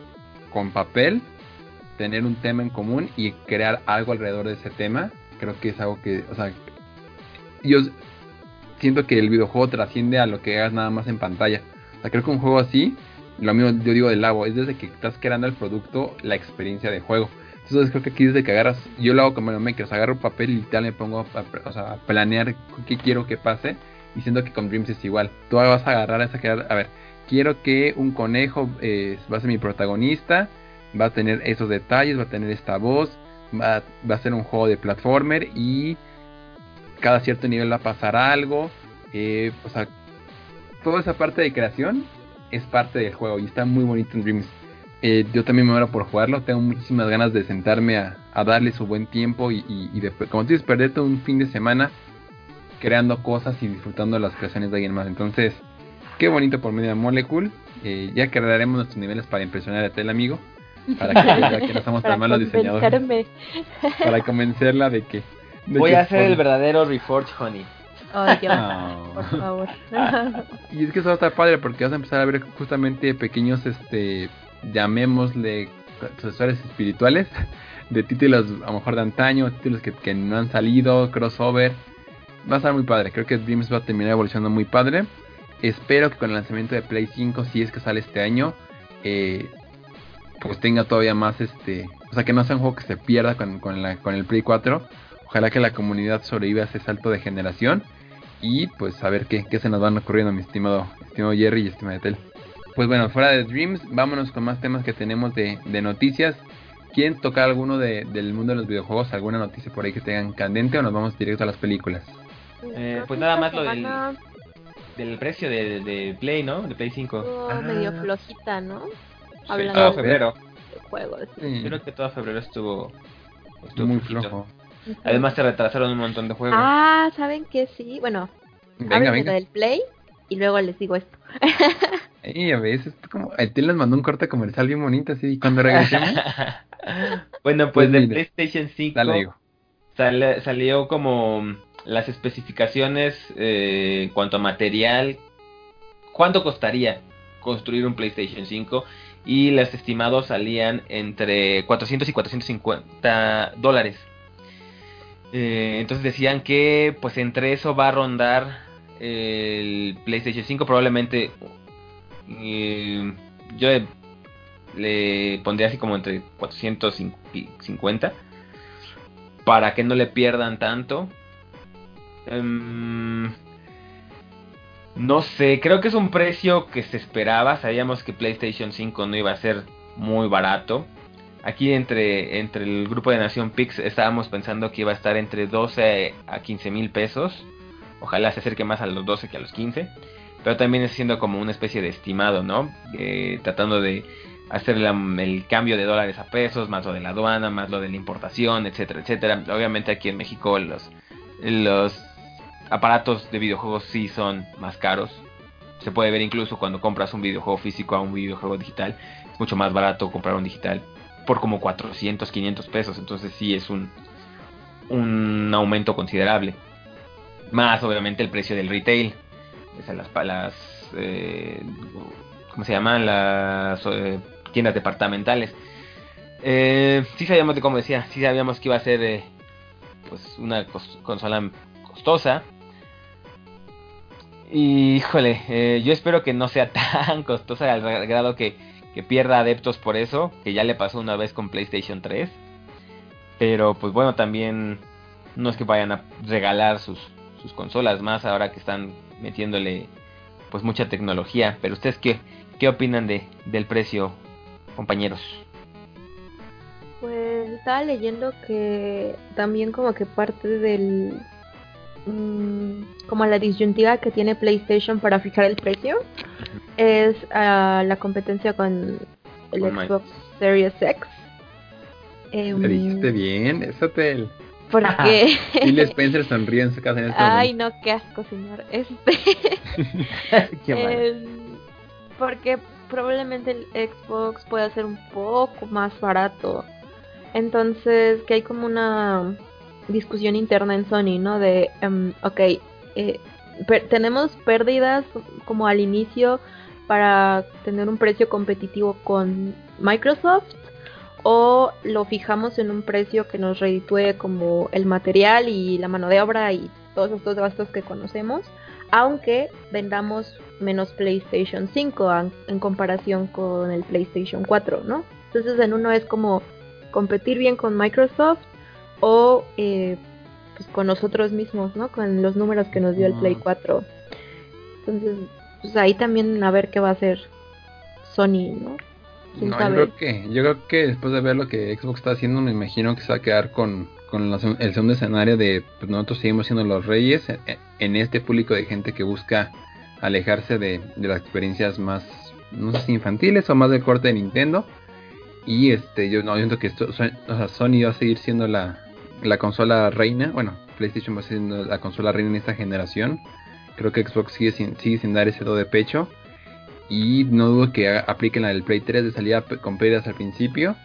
con papel tener un tema en común y crear algo alrededor de ese tema creo que es algo que o sea yo siento que el videojuego trasciende a lo que hagas nada más en pantalla. O sea creo que un juego así lo mismo yo digo del lago es desde que estás creando el producto la experiencia de juego entonces creo que aquí desde que agarras, yo lo hago como Mario Maker, o sea, agarro papel y tal, me pongo a, o sea, planear qué quiero que pase, y siento que con Dreams es igual. Tú vas a agarrar esa que, a ver, quiero que un conejo eh, va a ser mi protagonista, va a tener esos detalles, va a tener esta voz, va, va a ser un juego de platformer y cada cierto nivel va a pasar algo, eh, o sea, toda esa parte de creación es parte del juego y está muy bonito en Dreams. Eh, yo también me muero por jugarlo. Tengo muchísimas ganas de sentarme a, a darle su buen tiempo y, y, y después, como tú dices, perderte un fin de semana creando cosas y disfrutando las creaciones de alguien más. Entonces, qué bonito por medio de Molecule. Eh, ya crearemos nuestros niveles para impresionar a Tel amigo. Para que vea que no somos tan malos diseñadores. Para convencerla de que. de Voy que a hacer por- el verdadero Reforge Honey. Ay, Dios, Ah. por favor. (laughs) Y es que eso va a estar padre porque vas a empezar a ver justamente pequeños, este, llamémosle sucesores espirituales de títulos a lo mejor de antaño, títulos que, no han salido, crossover. Va a estar muy padre, creo que Dreams va a terminar evolucionando muy padre. Espero que con el lanzamiento de Play 5, si es que sale este año, eh, pues tenga todavía más este, o sea que no sea un juego que se pierda con, con, la, con el Play 4. Ojalá que la comunidad sobreviva a ese salto de generación. Y pues a ver qué, qué se nos van ocurriendo, mi estimado, estimado Jerry y estimado Tel. Pues bueno, fuera de Dreams, vámonos con más temas que tenemos de, de noticias. ¿Quieren tocar alguno de- del mundo de los videojuegos? ¿Alguna noticia por ahí que tengan candente o nos vamos directo a las películas? Eh, pues que nada más lo del- Del precio de, de Play, ¿no? De Play 5. estuvo Ah. medio flojita, ¿no? Sí, Hablando todo de febrero. juegos. Sí, Yo creo que todo febrero estuvo, estuvo muy flojito. flojo. Además se retrasaron un montón de juegos. Ah, ¿saben qué? Sí, bueno, venga. del Play y luego les digo esto. (laughs) Ey, a veces es como. A ti les mandó un corte comercial bien bonito, así. Y cuando regresemos, (laughs) bueno, pues Pues de mira, PlayStation 5 dale, digo. sale- salió como las especificaciones eh, en cuanto a material. ¿Cuánto costaría construir un PlayStation 5? Y los estimados salían entre 400 y 450 dólares. Eh, entonces decían que pues entre eso va a rondar el PlayStation 5 probablemente yo le, le pondría así como entre 450 para que no le pierdan tanto. Em, no sé, creo que es un precio que se esperaba. Sabíamos que PlayStation 5 no iba a ser muy barato. Aquí entre, entre el grupo de Nación Pix estábamos pensando que iba a estar entre 12 a 15 mil pesos. Ojalá se acerque más a los 12 que a los 15. Pero también siendo como una especie de estimado, ¿no? Eh, tratando de hacer el cambio de dólares a pesos, más lo de la aduana, más lo de la importación, etcétera, etcétera. Obviamente aquí en México los, los aparatos de videojuegos sí son más caros. Se puede ver incluso cuando compras un videojuego físico a un videojuego digital. Es mucho más barato comprar un digital por como 400, 500 pesos. Entonces sí es un, un aumento considerable. Más obviamente el precio del retail. O las, las eh, ¿cómo se llaman? Las eh, tiendas departamentales. Eh, sí sabíamos, de como decía, sí sabíamos que iba a ser eh, pues una consola costosa. Y, híjole, yo espero que no sea (laughs) tan costosa al gra- grado que, que pierda adeptos por eso, que ya le pasó una vez con PlayStation 3. Pero pues bueno, también no es que vayan a regalar sus, sus consolas más ahora que están metiéndole pues mucha tecnología. Pero ustedes qué, qué opinan de, del precio, compañeros? Pues estaba leyendo que también como que parte del mm, como la disyuntiva que tiene PlayStation para fijar el precio es ah, la competencia con el. Xbox Series X. Em, Te dijiste bien, eso te. Porque Phil (laughs) Spencer sonríe en su casa en este Ay, momento. no, qué asco, señor. (laughs) Este qué mal. Em, porque probablemente el Xbox pueda ser un poco más barato. Entonces, que hay como una discusión interna en Sony, ¿no? De, em, ok, eh, per- tenemos pérdidas como al inicio para tener un precio competitivo con Microsoft o lo fijamos en un precio que nos reditúe como el material y la mano de obra y todos estos gastos que conocemos, aunque vendamos menos PlayStation 5 an- en comparación con el PlayStation 4, ¿no? Entonces en uno es como competir bien con Microsoft o eh, pues con nosotros mismos, ¿no? Con los números que nos dio el Play Mm. 4. Entonces, pues ahí también a ver qué va a hacer Sony, ¿no? ¿Quién No, yo creo que, yo creo que después de ver lo que Xbox está haciendo, me imagino que se va a quedar con, con la el segundo escenario de pues nosotros seguimos siendo los reyes en, en este público de gente que busca alejarse de, de las experiencias más, no sé si infantiles o más del corte de Nintendo. Y este, yo no siento que esto, Son- o sea, Sony va a seguir siendo la, la consola reina. Bueno, PlayStation va a siendo la consola reina en esta generación. Creo que Xbox sigue sin, sigue sin dar ese do de pecho. Y no dudo que apliquen la del Play 3 de salida con pérdidas al principio.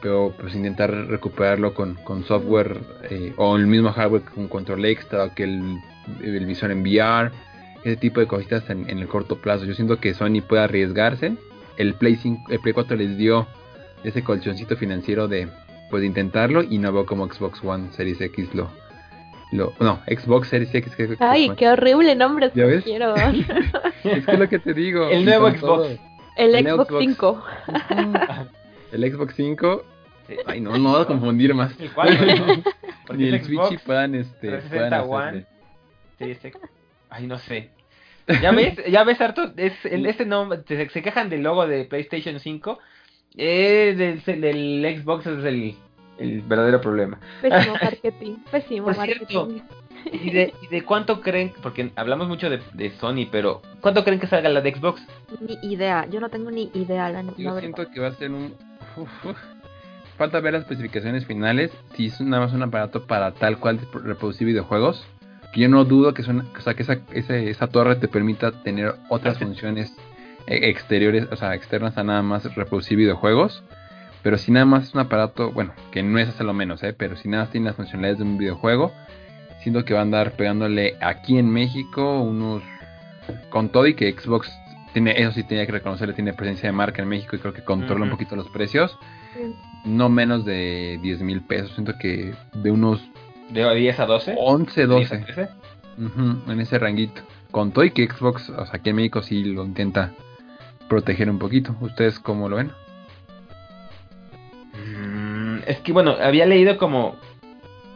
Pero pues intentar recuperarlo con, software eh, o el mismo hardware con control extra, que el, visor en VR, ese tipo de cositas en, en el corto plazo. Yo siento que Sony puede arriesgarse. El Play 5, el Play 4 les dio ese colchoncito financiero de pues intentarlo y no veo como Xbox One Series X lo, lo no, Xbox Series X que Xbox Ay, qué horrible nombre ¿Ya ves? escogieron. (laughs) Es que es lo que te digo. El nuevo Xbox. El El Xbox Xbox. 5. (laughs) El Xbox 5, Sí. ay no, no voy a confundir más. El cuatro, ¿no? (laughs) Porque Ni el Switch Xbox puedan este 360 puedan hacerle. Ay, no sé. Ya ves, ya ves, Arto, es, el, este nombre, se, se quejan del logo de PlayStation 5. Eh, del, del Xbox es el, el verdadero problema. Pésimo (laughs) marketing. Pésimo Por marketing. cierto, ¿Y de, y de cuánto creen? Porque hablamos mucho de, de Sony, pero ¿cuánto creen que salga la de Xbox? Ni idea. Yo no tengo ni idea, la, Yo siento que va a ser un uf, uf. falta ver las especificaciones finales, si es nada más un aparato para tal cual reproducir videojuegos, que yo no dudo que, son, o sea, que esa, esa, torre te permita tener otras funciones eh, exteriores, o sea, externas a nada más reproducir videojuegos. Pero si nada más es un aparato, bueno, que no es lo menos, ¿eh? pero si nada más tiene las funcionalidades de un videojuego, siento que va a andar pegándole aquí en México unos... Con todo y que Xbox tiene, eso sí tenía que reconocerle, tiene presencia de marca en México y creo que controla un poquito los precios. No menos de 10 mil pesos, siento que de unos... ¿De 10 a 12? 11, 12. en ese ranguito. Con todo y que Xbox, o sea, aquí en México sí lo intenta proteger un poquito. ¿Ustedes cómo lo ven? Es que bueno, había leído como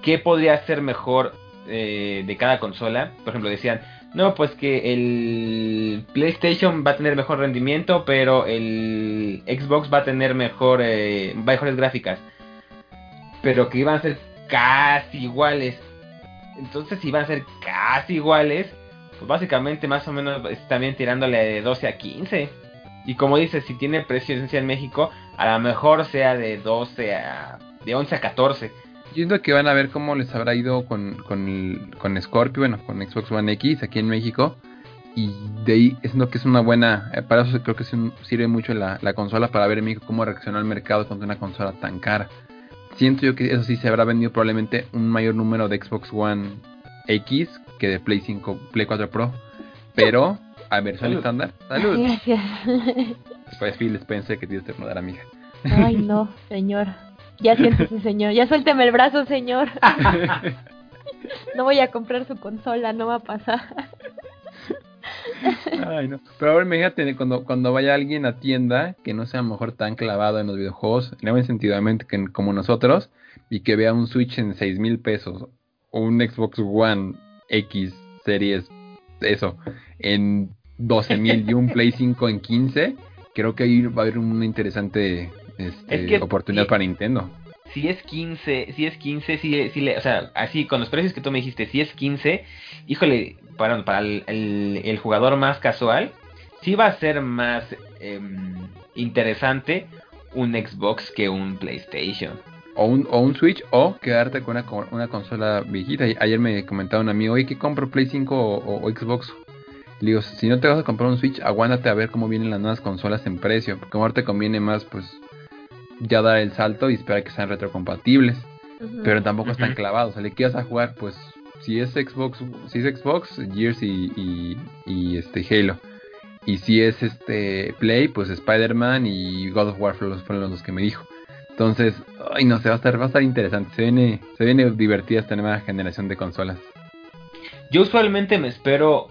qué podría ser mejor eh, de cada consola. Por ejemplo, decían, no, pues que el PlayStation va a tener mejor rendimiento, pero el Xbox va a tener mejor, eh, mejores gráficas. Pero que iban a ser casi iguales. Entonces, si iban a ser casi iguales, pues básicamente más o menos también tirándole de 12 a 15. Y como dices, si tiene presencia en México, a lo mejor sea de 12 a... de 11 a 14. Yo siento que van a ver cómo les habrá ido con, con, con Scorpio, bueno, con Xbox One X aquí en México. Y de ahí es lo que es una buena, eh, para eso creo que sirve mucho la, la, consola para ver en México cómo reaccionó el mercado contra una consola tan cara. Siento yo que eso sí se habrá vendido probablemente un mayor número de Xbox One X que de Play 5, Play 4 Pro. Pero a versión estándar. Salud. Gracias. Después (laughs) Phil Spencer que tienes que mudar amiga. Ay, no, (laughs) señor. Ya siéntese, señor. Ya suélteme el brazo, señor. (laughs) no voy a comprar su consola, no va a pasar. Ay, no. Pero ahora imagínate cuando, cuando vaya alguien a tienda que no sea a lo mejor tan clavado en los videojuegos, en buen sentido, que como nosotros, y que vea un Switch en 6 mil pesos o un Xbox One X Series, eso, en 12 mil y un Play 5 en 15, creo que ahí va a haber una interesante este, oportunidad para Nintendo. Si es 15, si es 15, si, si le, o sea, así con los precios que tú me dijiste, si es 15, híjole, para, para el, jugador más casual, sí va a ser más em, interesante un Xbox que un PlayStation. O un, o un Switch o quedarte con una, una consola viejita. Ayer me comentaba un amigo, oye, ¿qué compro Play 5 o, o Xbox? Le digo, si no te vas a comprar un Switch, aguántate a ver cómo vienen las nuevas consolas en precio. Porque ahora te conviene más, pues, ya dar el salto y esperar que sean retrocompatibles. Pero tampoco están clavados. O sea, le quieras a jugar, pues, si es Xbox, si es Xbox, Gears y, y, este Halo. Y si es este Play, pues Spider-Man y God of War fueron los, que me dijo. Entonces, ay no sé, va a estar, va a estar interesante. Se viene, se viene divertida esta nueva generación de consolas. Yo usualmente me espero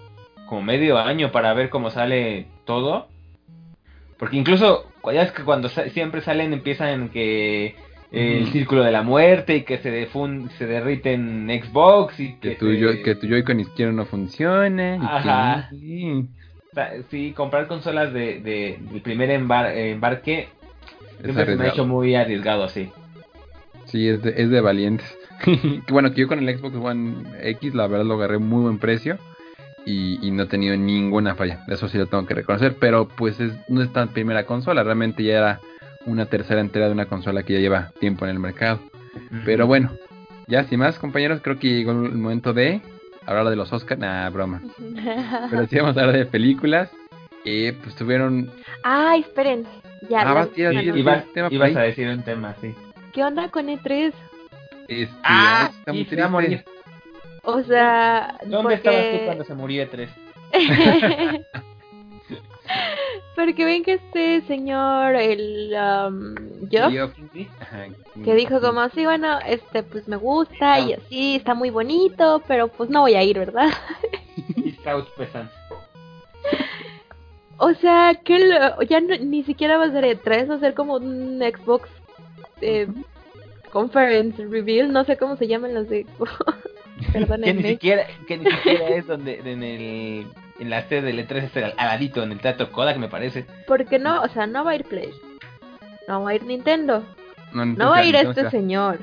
como medio año para ver cómo sale todo. Porque incluso, ya es que cuando siempre salen empiezan que el círculo de la muerte y que se defun se derrite en Xbox y que, tu, yo que tu Joy-Con izquierdo no funcione. Ajá. sí. comprar consolas de, de, primer embarque siempre me ha hecho muy arriesgado así. Sí, es de, es de valientes. (laughs) bueno, que yo con el Xbox One X la verdad lo agarré muy buen precio y, no he tenido ninguna falla. Eso sí lo tengo que reconocer, pero pues es, no es tan primera consola, realmente ya era una tercera entrega de una consola que ya lleva tiempo en el mercado. Pero bueno, ya sin más compañeros, creo que llegó el momento de hablar de los Oscars. Nah, broma. (laughs) pero sí vamos a hablar de películas. Eh, pues tuvieron... Ay, esperen. Ya, ah, ibas, a decir un tema, sí. ¿Qué onda con E3? Este, ah, está muy triste. O sea. ¿Dónde estabas tú cuando se murió E3? (laughs) porque ven que este señor, el um, que dijo como así, bueno, este pues me gusta y así, está muy bonito, pero pues no voy a ir, ¿verdad? (laughs) o sea, que ya ni siquiera va a ser E3, va a ser como un Xbox eh, Conference Reveal, no sé cómo se llaman los de (laughs) que ni siquiera, que ni siquiera es donde en el en la sede del E3 es al ladito en el Teatro Kodak me parece. Porque no, o sea, no va a ir Play. No va a ir Nintendo. No, va a ir este señor.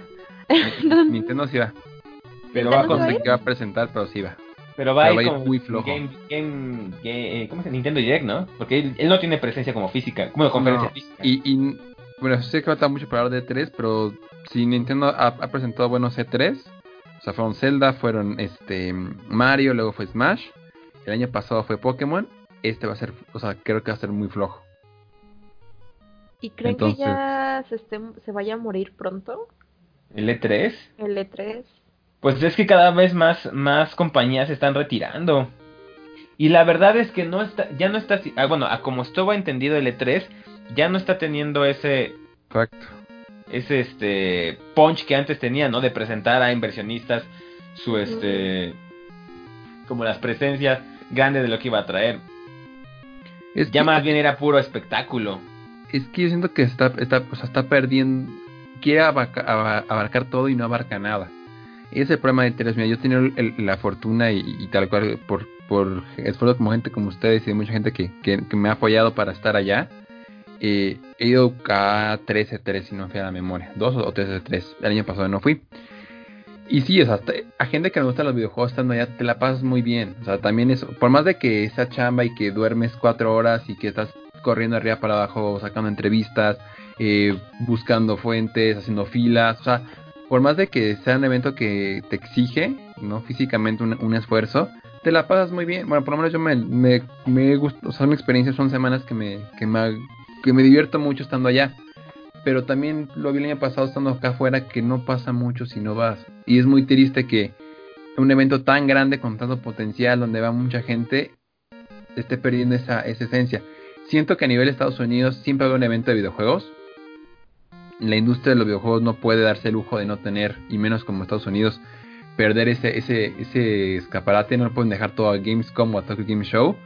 (laughs) Nintendo sí va. Pero va con que va a presentar, pero sí va. Pero va, a ir muy flojo. Game, game, game, ¿Cómo se Nintendo Direct, no? Porque él, no tiene presencia como física, como conferencia física. Y, y bueno, sé que falta mucho para hablar de 3, pero si Nintendo ha, presentado buenos E3, o sea, fueron Zelda, fueron este Mario, luego fue Smash, el año pasado fue Pokémon, este va a ser, o sea, creo que va a ser muy flojo. ¿Y creen que ya se, se vaya a morir pronto? ¿El E3? El E3. Pues es que cada vez más, más compañías se están retirando. Y la verdad es que no está, ya no está, ah, bueno, a como estaba entendido el E3, ya no está teniendo ese, Exacto. Ese este punch que antes tenía, ¿no? De presentar a inversionistas su este, como las presencias grandes de lo que iba a traer. Es ya más bien era puro espectáculo. Es que yo siento que está, está, o sea, está perdiendo, quiere abarcar todo y no abarca nada. Ese es el problema de Teres. Mira, yo he tenido la fortuna y, tal cual por, por esfuerzo como gente como ustedes y de mucha gente que, que, me ha apoyado para estar allá. Eh, he ido a 13 3 si no me falla la memoria. Dos o 13 3. El año pasado no fui. Y sí, o sea, a gente que me gustan los videojuegos estando allá te la pasas muy bien. O sea, también eso, por más de que esa chamba y que duermes cuatro horas y que estás corriendo arriba para abajo, sacando entrevistas, eh, buscando fuentes, haciendo filas, o sea, por más de que sea un evento que te exige, ¿no? Físicamente un, esfuerzo, te la pasas muy bien. Bueno, por lo menos yo me, me, me gusta, o sea, son experiencias, son semanas que me, que me, que me divierto mucho estando allá. Pero también lo vi el año pasado estando acá afuera que no pasa mucho si no vas. Y es muy triste que un evento tan grande con tanto potencial donde va mucha gente esté perdiendo esa, esencia. Siento que a nivel de Estados Unidos siempre hay un evento de videojuegos la industria de los videojuegos no puede darse el lujo de no tener, y menos como Estados Unidos, perder ese, ese, ese escaparate. No lo pueden dejar todo a Gamescom o a Tokyo Game Show,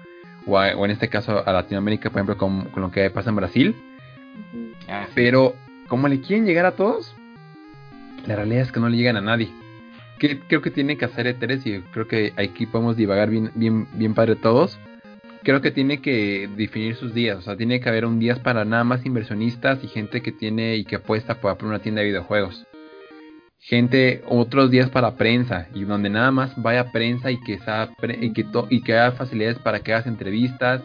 o, en este caso a Latinoamérica, por ejemplo, con, lo que pasa en Brasil. Ah, Pero, como le quieren llegar a todos, la realidad es que no le llegan a nadie. Que, creo que tiene que hacer E3 y creo que aquí podemos divagar bien, bien, bien padre todos creo que tiene que definir sus días. O sea, tiene que haber un día para nada más inversionistas y gente que tiene y que apuesta por una tienda de videojuegos. Gente, otros días para prensa y donde nada más vaya prensa y que, sea, y que, y que haya facilidades para que hagas entrevistas.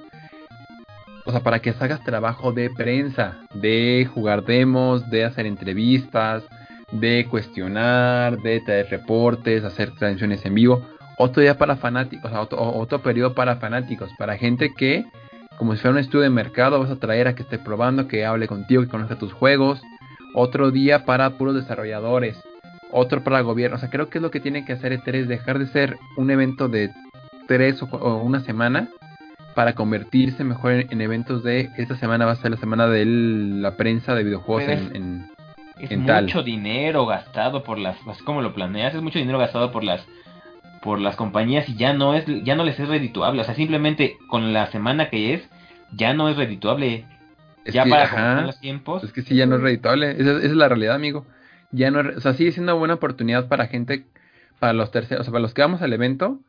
O sea, para que hagas trabajo de prensa, de jugar demos, de hacer entrevistas, de cuestionar, de traer reportes, hacer transmisiones en vivo otro día para fanáticos, otro, otro periodo para fanáticos, para gente que, como si fuera un estudio de mercado, vas a traer a que esté probando, que hable contigo, que conozca tus juegos. Otro día para puros desarrolladores, otro para gobierno. O sea, creo que es lo que tiene que hacer E3, dejar de ser un evento de tres o, una semana para convertirse mejor en, eventos de esta semana va a ser la semana de la prensa de videojuegos en, es mucho dinero gastado por las, así como lo planeas, es mucho dinero gastado por las por las compañías y ya no es ya no les es redituable, o sea, simplemente con la semana que es ya no es redituable. ya para los tiempos. Es que sí ya no es redituable, esa, es la realidad, amigo. Ya no, o sea, sigue siendo una buena oportunidad para gente para los terceros, o sea, para los que vamos al evento.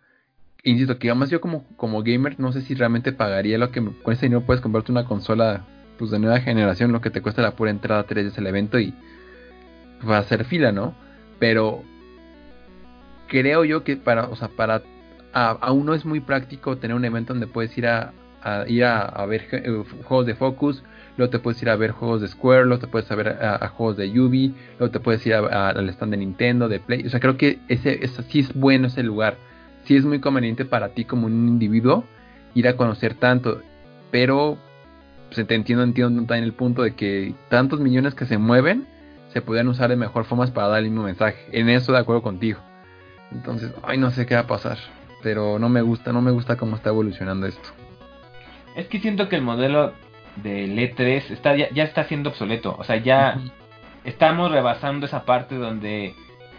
Insisto, que además yo como como gamer no sé si realmente pagaría lo que con ese dinero puedes comprarte una consola pues de nueva generación, lo que te cuesta la pura entrada 3 veces el evento y va a hacer fila, ¿no? Pero creo yo que para, o sea, para a, uno es muy práctico tener un evento donde puedes ir a, ir a, ver eh, juegos de Focus, luego te puedes ir a ver juegos de Square, luego te puedes ir a ver a, juegos de Yubi, luego te puedes ir al stand de Nintendo, de Play. O sea, creo que ese, ese sí es bueno ese lugar. Sí es muy conveniente para ti como un individuo ir a conocer tanto, pero pues, te entiendo, entiendo también el punto de que tantos millones que se mueven se podrían usar de mejor formas para dar el mismo mensaje. En eso de acuerdo contigo. Entonces, ay, no sé qué va a pasar. Pero no me gusta, no me gusta cómo está evolucionando esto. Es que siento que el modelo del E3 está, ya, está siendo obsoleto. O sea, ya estamos rebasando esa parte donde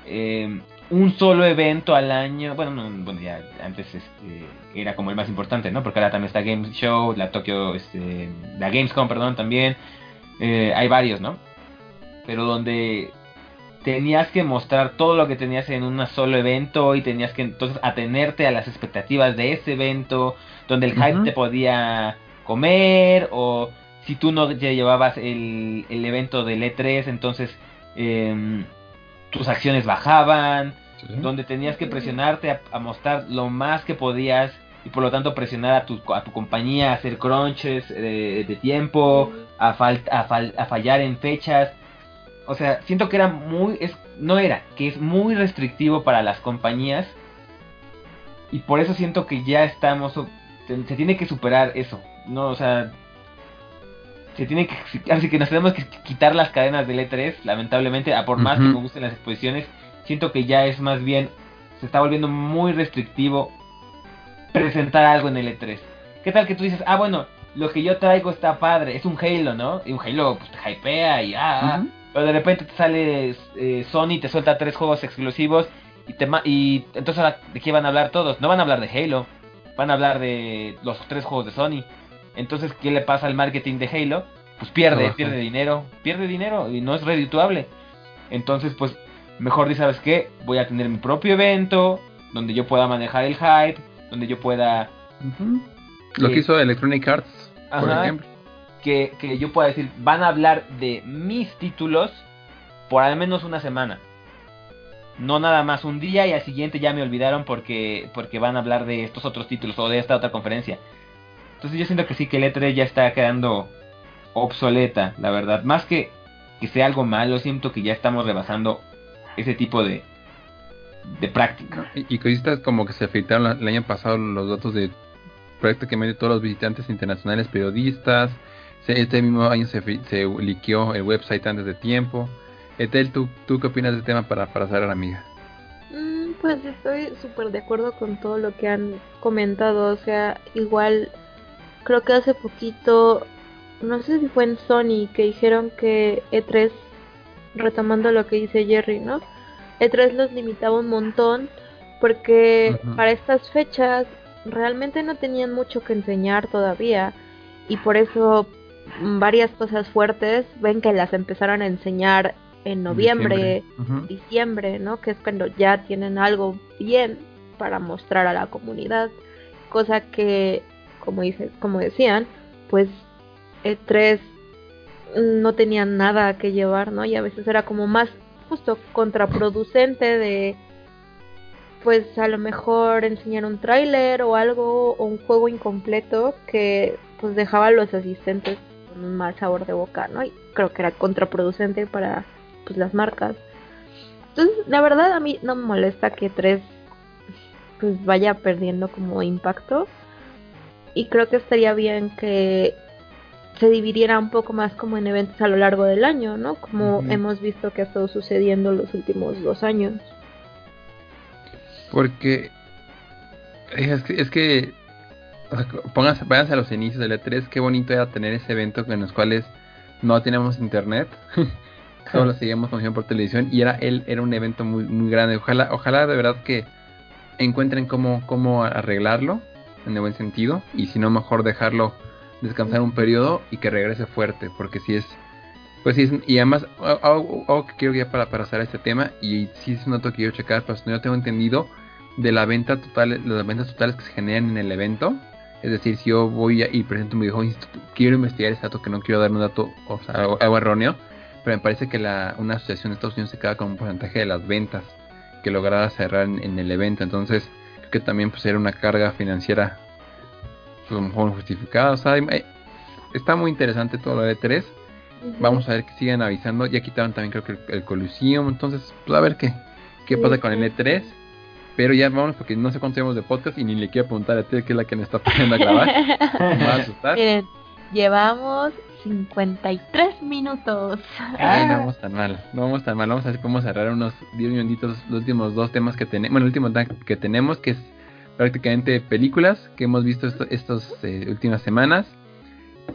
eh, un solo evento al año, bueno, bueno ya antes este, era como el más importante, ¿no? Porque ahora también está Game Show, la Tokyo, este, la Gamescom, perdón, también. Eh, hay varios, ¿no? Pero donde tenías que mostrar todo lo que tenías en un solo evento y tenías que entonces atenerte a las expectativas de ese evento, donde el hype te podía comer o si tú no ya llevabas el, el evento del E3, entonces em, tus acciones bajaban, donde tenías que presionarte a, mostrar lo más que podías y por lo tanto presionar a tu, a tu compañía a hacer crunches de tiempo a, a, fallar en fechas. O sea, siento que era muy, es, no era, que es muy restrictivo para las compañías. Y por eso siento que ya estamos, se tiene que superar eso. No, o sea, se tiene que, así que nos tenemos que quitar las cadenas del E3, lamentablemente, a por más que me gusten las exposiciones, siento que ya es más bien, se está volviendo muy restrictivo presentar algo en el E3. ¿Qué tal que tú dices, ah, bueno, lo que yo traigo está padre, es un Halo, ¿no? Y un Halo pues te hypea y ah, ah. pero de repente te sale eh, Sony, te suelta tres juegos exclusivos y te y entonces de qué van a hablar todos? No van a hablar de Halo, van a hablar de los tres juegos de Sony. Entonces, ¿qué le pasa al marketing de Halo? Pues pierde, pierde dinero, pierde dinero y no es redituable. Entonces, pues mejor di, ¿sabes qué? Voy a tener mi propio evento donde yo pueda manejar el hype, donde yo pueda lo que hizo Electronic Arts, por ejemplo. Que, que yo pueda decir, van a hablar de mis títulos por al menos una semana. No nada más un día y al siguiente ya me olvidaron porque, porque van a hablar de estos otros títulos o de esta otra conferencia. Entonces yo siento que sí, que el E3 ya está quedando obsoleta, la verdad. Más que que sea algo malo, siento que ya estamos rebasando ese tipo de, de práctica. Y, que como que se filtraron el año pasado los datos de prácticamente todos los visitantes internacionales periodistas. Este mismo año se, se liqueó el website antes de tiempo. Etel, ¿tú, ¿tú qué opinas del tema para, para la amiga? Mm, pues estoy súper de acuerdo con todo lo que han comentado. O sea, igual creo que hace poquito, no sé si fue en Sony, que dijeron que E3, retomando lo que dice Jerry, ¿no? E3 los limitaba un montón porque para estas fechas realmente no tenían mucho que enseñar todavía y por eso varias cosas fuertes ven que las empezaron a enseñar en noviembre, diciembre, ¿no? Que es cuando ya tienen algo bien para mostrar a la comunidad, cosa que como dice, como decían, pues E3 no tenían nada que llevar, ¿no? Y a veces era como más justo contraproducente de pues a lo mejor enseñar un tráiler o algo o un juego incompleto que pues dejaba a los asistentes con un mal sabor de boca, ¿no? Y creo que era contraproducente para pues las marcas. Entonces, la verdad a mí no me molesta que 3 pues vaya perdiendo como impacto y creo que estaría bien que se dividiera un poco más como en eventos a lo largo del año, ¿no? Como hemos visto que ha estado sucediendo los últimos dos años. Porque es que, es que pónganse, váyanse a los inicios del E3, qué bonito era tener ese evento en los cuales no teníamos internet, (laughs) solo lo seguíamos por televisión y era él era un evento muy muy grande. Ojalá ojalá de verdad que encuentren cómo cómo arreglarlo en el buen sentido y si no mejor dejarlo descansar un periodo y que regrese fuerte, porque si es pues sí, y además, algo, quiero ya para, para hacer este tema, y sí es un dato que quiero checar, pero no tengo entendido de la venta total, las ventas totales que se generan en el evento. Es decir, si yo voy y presento un videojuego, quiero investigar ese dato, que no quiero dar un dato, o sea, algo, erróneo, pero me parece que la, una asociación de Estados Unidos se queda con un porcentaje de las ventas que lograra cerrar en, el evento. Entonces, que también pues era una carga financiera pues, mejor justificada. O sea, está muy interesante todo lo de 3 Vamos a ver que sigan avisando. Ya quitaron también creo que el, Coliseum. Entonces, pues a ver qué, qué pasa con el E3. Pero ya vamos porque no sé cuánto llevamos de podcast y ni le quiero preguntar a ti que es la que me está poniendo a grabar. (laughs) me va a asustar. Miren, llevamos 53 minutos. Ay, no vamos tan mal, no vamos tan mal. Vamos a ver cómo cerrar unos 10 minutitos los últimos dos temas que tenemos. Bueno, el último que tenemos que es prácticamente películas que hemos visto estas eh, últimas semanas.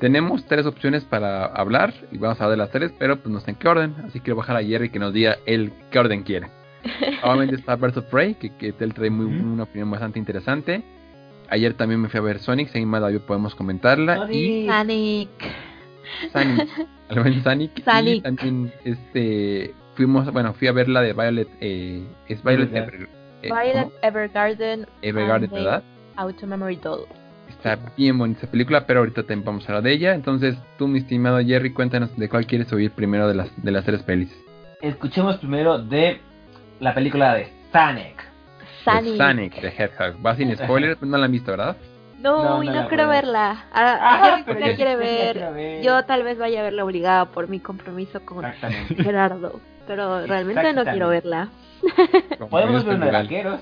Tenemos tres opciones para hablar y vamos a ver las tres, pero pues no sé en qué orden. Así que voy a bajar a Jerry que nos diga él qué orden quiere. (laughs) Obviamente está Birds of Prey, que, que él trae muy, una opinión bastante interesante. Ayer también me fui a ver Sonic, si hay más podemos comentarla. Sonic. Y Sonic. Sonic. Sonic. Sonic. Y también este, fuimos, bueno, fui a ver la de Violet. Eh, es Violet, Ever, eh, Violet Evergarden. Evergarden, ¿verdad? Auto Memory Doll. Está bien bonita esa película, pero ahorita también vamos a hablar de ella. Entonces, tú, mi estimado Jerry, cuéntanos de cuál quieres oír primero de las, de las tres pelis. Escuchemos primero de la película de Sonic. Sonic. Sonic, de Hedgehog. Va sin (laughs) spoilers, no la han visto, ¿verdad? No, y no, quiero verla. Ah, ah pero yo quiere ver. Yo tal vez vaya a verla obligada por mi compromiso con Gerardo. Pero realmente no quiero verla. Podemos ver una de vaqueros.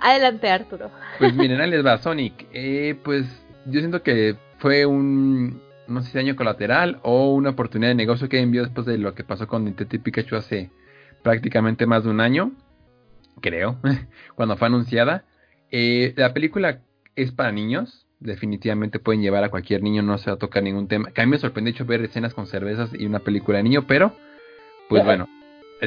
Adelante, Arturo. Pues miren, ahí les va, Sonic. Eh, pues yo siento que fue un, no sé si daño colateral o una oportunidad de negocio que envió después de lo que pasó con Nintendo Pikachu hace prácticamente más de un año, creo, (laughs) cuando fue anunciada. Eh, la película es para niños, definitivamente pueden llevar a cualquier niño, no se va a tocar ningún tema. Que a mí me sorprendió hecho ver escenas con cervezas y una película de niño, pero pues bueno,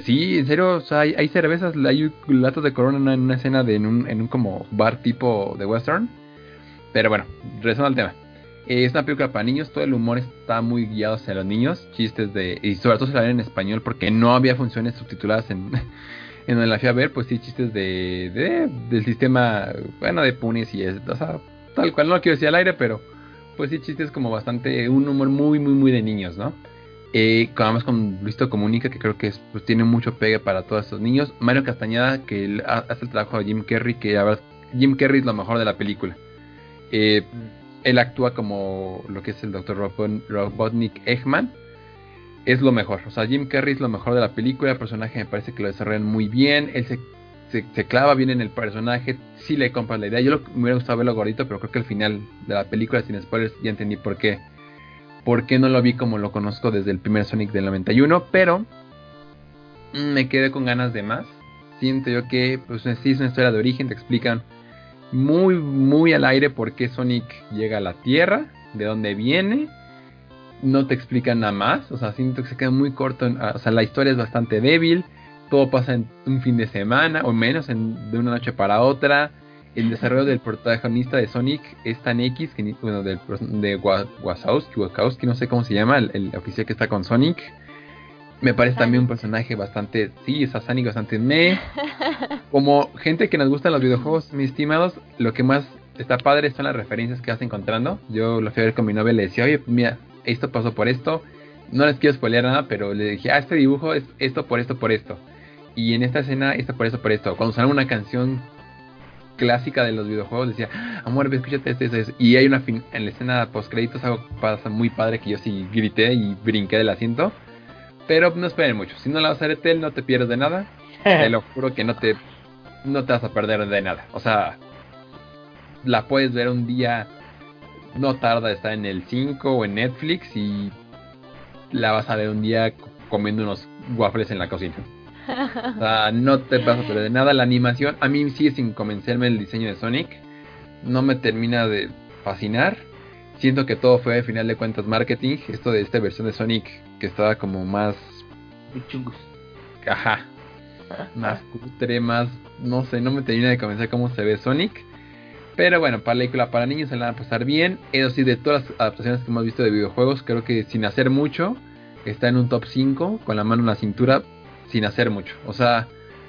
Sí, en serio, hay, cervezas, hay latos de corona en una escena de en un, en un como bar tipo de western. Pero bueno, regresando al tema. Es una película para niños, todo el humor está muy guiado hacia los niños, chistes de... Y sobre todo se la ven en español porque no había funciones subtituladas en, (laughs) en donde la fui a ver, pues sí, chistes de, de del sistema, bueno, de punis y es, o sea, tal cual, no lo quiero decir al aire, pero pues sí, chistes como bastante, un humor muy, muy, muy de niños, ¿no? Eh, además con Luisito Comunica, que creo que pues, tiene mucho pegue para todos estos niños. Mario Castañeda, que hace el trabajo de Jim Carrey, que la verdad, Jim Carrey es lo mejor de la película. Eh, él actúa como lo que es el Dr. Robotnik Eggman. Es lo mejor. O sea, Jim Carrey es lo mejor de la película. El personaje me parece que lo desarrollan muy bien. Él se, se, clava bien en el personaje. Sí le compras la idea. Yo me hubiera gustado verlo gordito, pero creo que al final de la película, sin spoilers, ya entendí por qué porque no lo vi como lo conozco desde el primer Sonic del 91, pero me quedé con ganas de más. Siento yo que pues sí es una historia de origen, te explican muy muy al aire por qué Sonic llega a la Tierra, de dónde viene. No te explican nada más, o sea, siento que se queda muy corto, o sea, la historia es bastante débil, todo pasa en un fin de semana o menos, en, de una noche para otra el desarrollo del protagonista de Sonic es tan X, que, bueno, del, de Wazowski, no sé cómo se llama, el, oficial que está con Sonic. Me parece también un personaje bastante, sí, es Sonic bastante me. (laughs) Como gente que nos gustan los videojuegos, mis estimados, lo que más está padre son las referencias que vas encontrando. Yo lo fui a ver con mi novia y le decía, oye, mira, esto pasó por esto. No les quiero spoilear nada, pero le dije, ah, este dibujo es esto por esto por esto. Y en esta escena, esto por esto por esto. Cuando sale una canción clásica de los videojuegos decía, amor, escúchate este, este, Y hay una fin en la escena post créditos algo pasa muy padre que yo sí grité y brinqué del asiento. Pero no esperen mucho. Si no la vas a ver tel, no te pierdes de nada. (laughs) te lo juro que no te no te vas a perder de nada. O sea, la puedes ver un día no tarda estar en el 5 o en Netflix y la vas a ver un día comiendo unos waffles en la cocina. O sea, no te vas a perder de nada. La animación, a mí sigue sin convencerme el diseño de Sonic. No me termina de fascinar. Siento que todo fue al final de cuentas marketing. Esto de esta versión de Sonic que estaba como más. chungos. Ajá. Más cutre, más. No sé, no me termina de convencer cómo se ve Sonic. Pero bueno, para película para niños se la van a pasar bien. Eso sí, de todas las adaptaciones que hemos visto de videojuegos, creo que sin hacer mucho, está en un top 5, con la mano en la cintura, sin hacer mucho. O sea,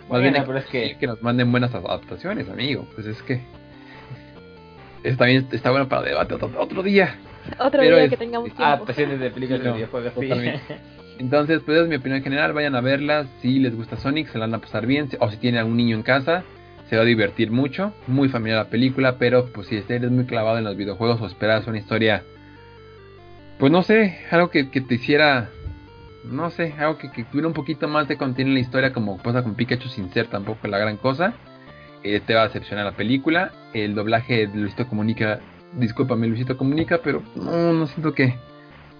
más bien pero es que... que nos manden buenas adaptaciones, amigo. Pues es que está bien, está bueno para debate otro, día. Otro día que tengamos tiempo. Adaptaciones de películas de videojuegos, (laughs) Entonces, pues es mi opinión general, vayan a verla, si les gusta Sonic, se la van a pasar bien, o si tienen algún niño en casa, se va a divertir mucho, muy familiar la película, pero pues si eres muy clavado en los videojuegos o esperas una historia, pues no sé, algo que, que te hiciera no sé, algo que, tuviera un poquito más de contenido en la historia, como pasa con Pikachu sin ser tampoco la gran cosa. Eh, te va a decepcionar la película. El doblaje de Luisito Comunica, discúlpame Luisito Comunica, pero no siento que,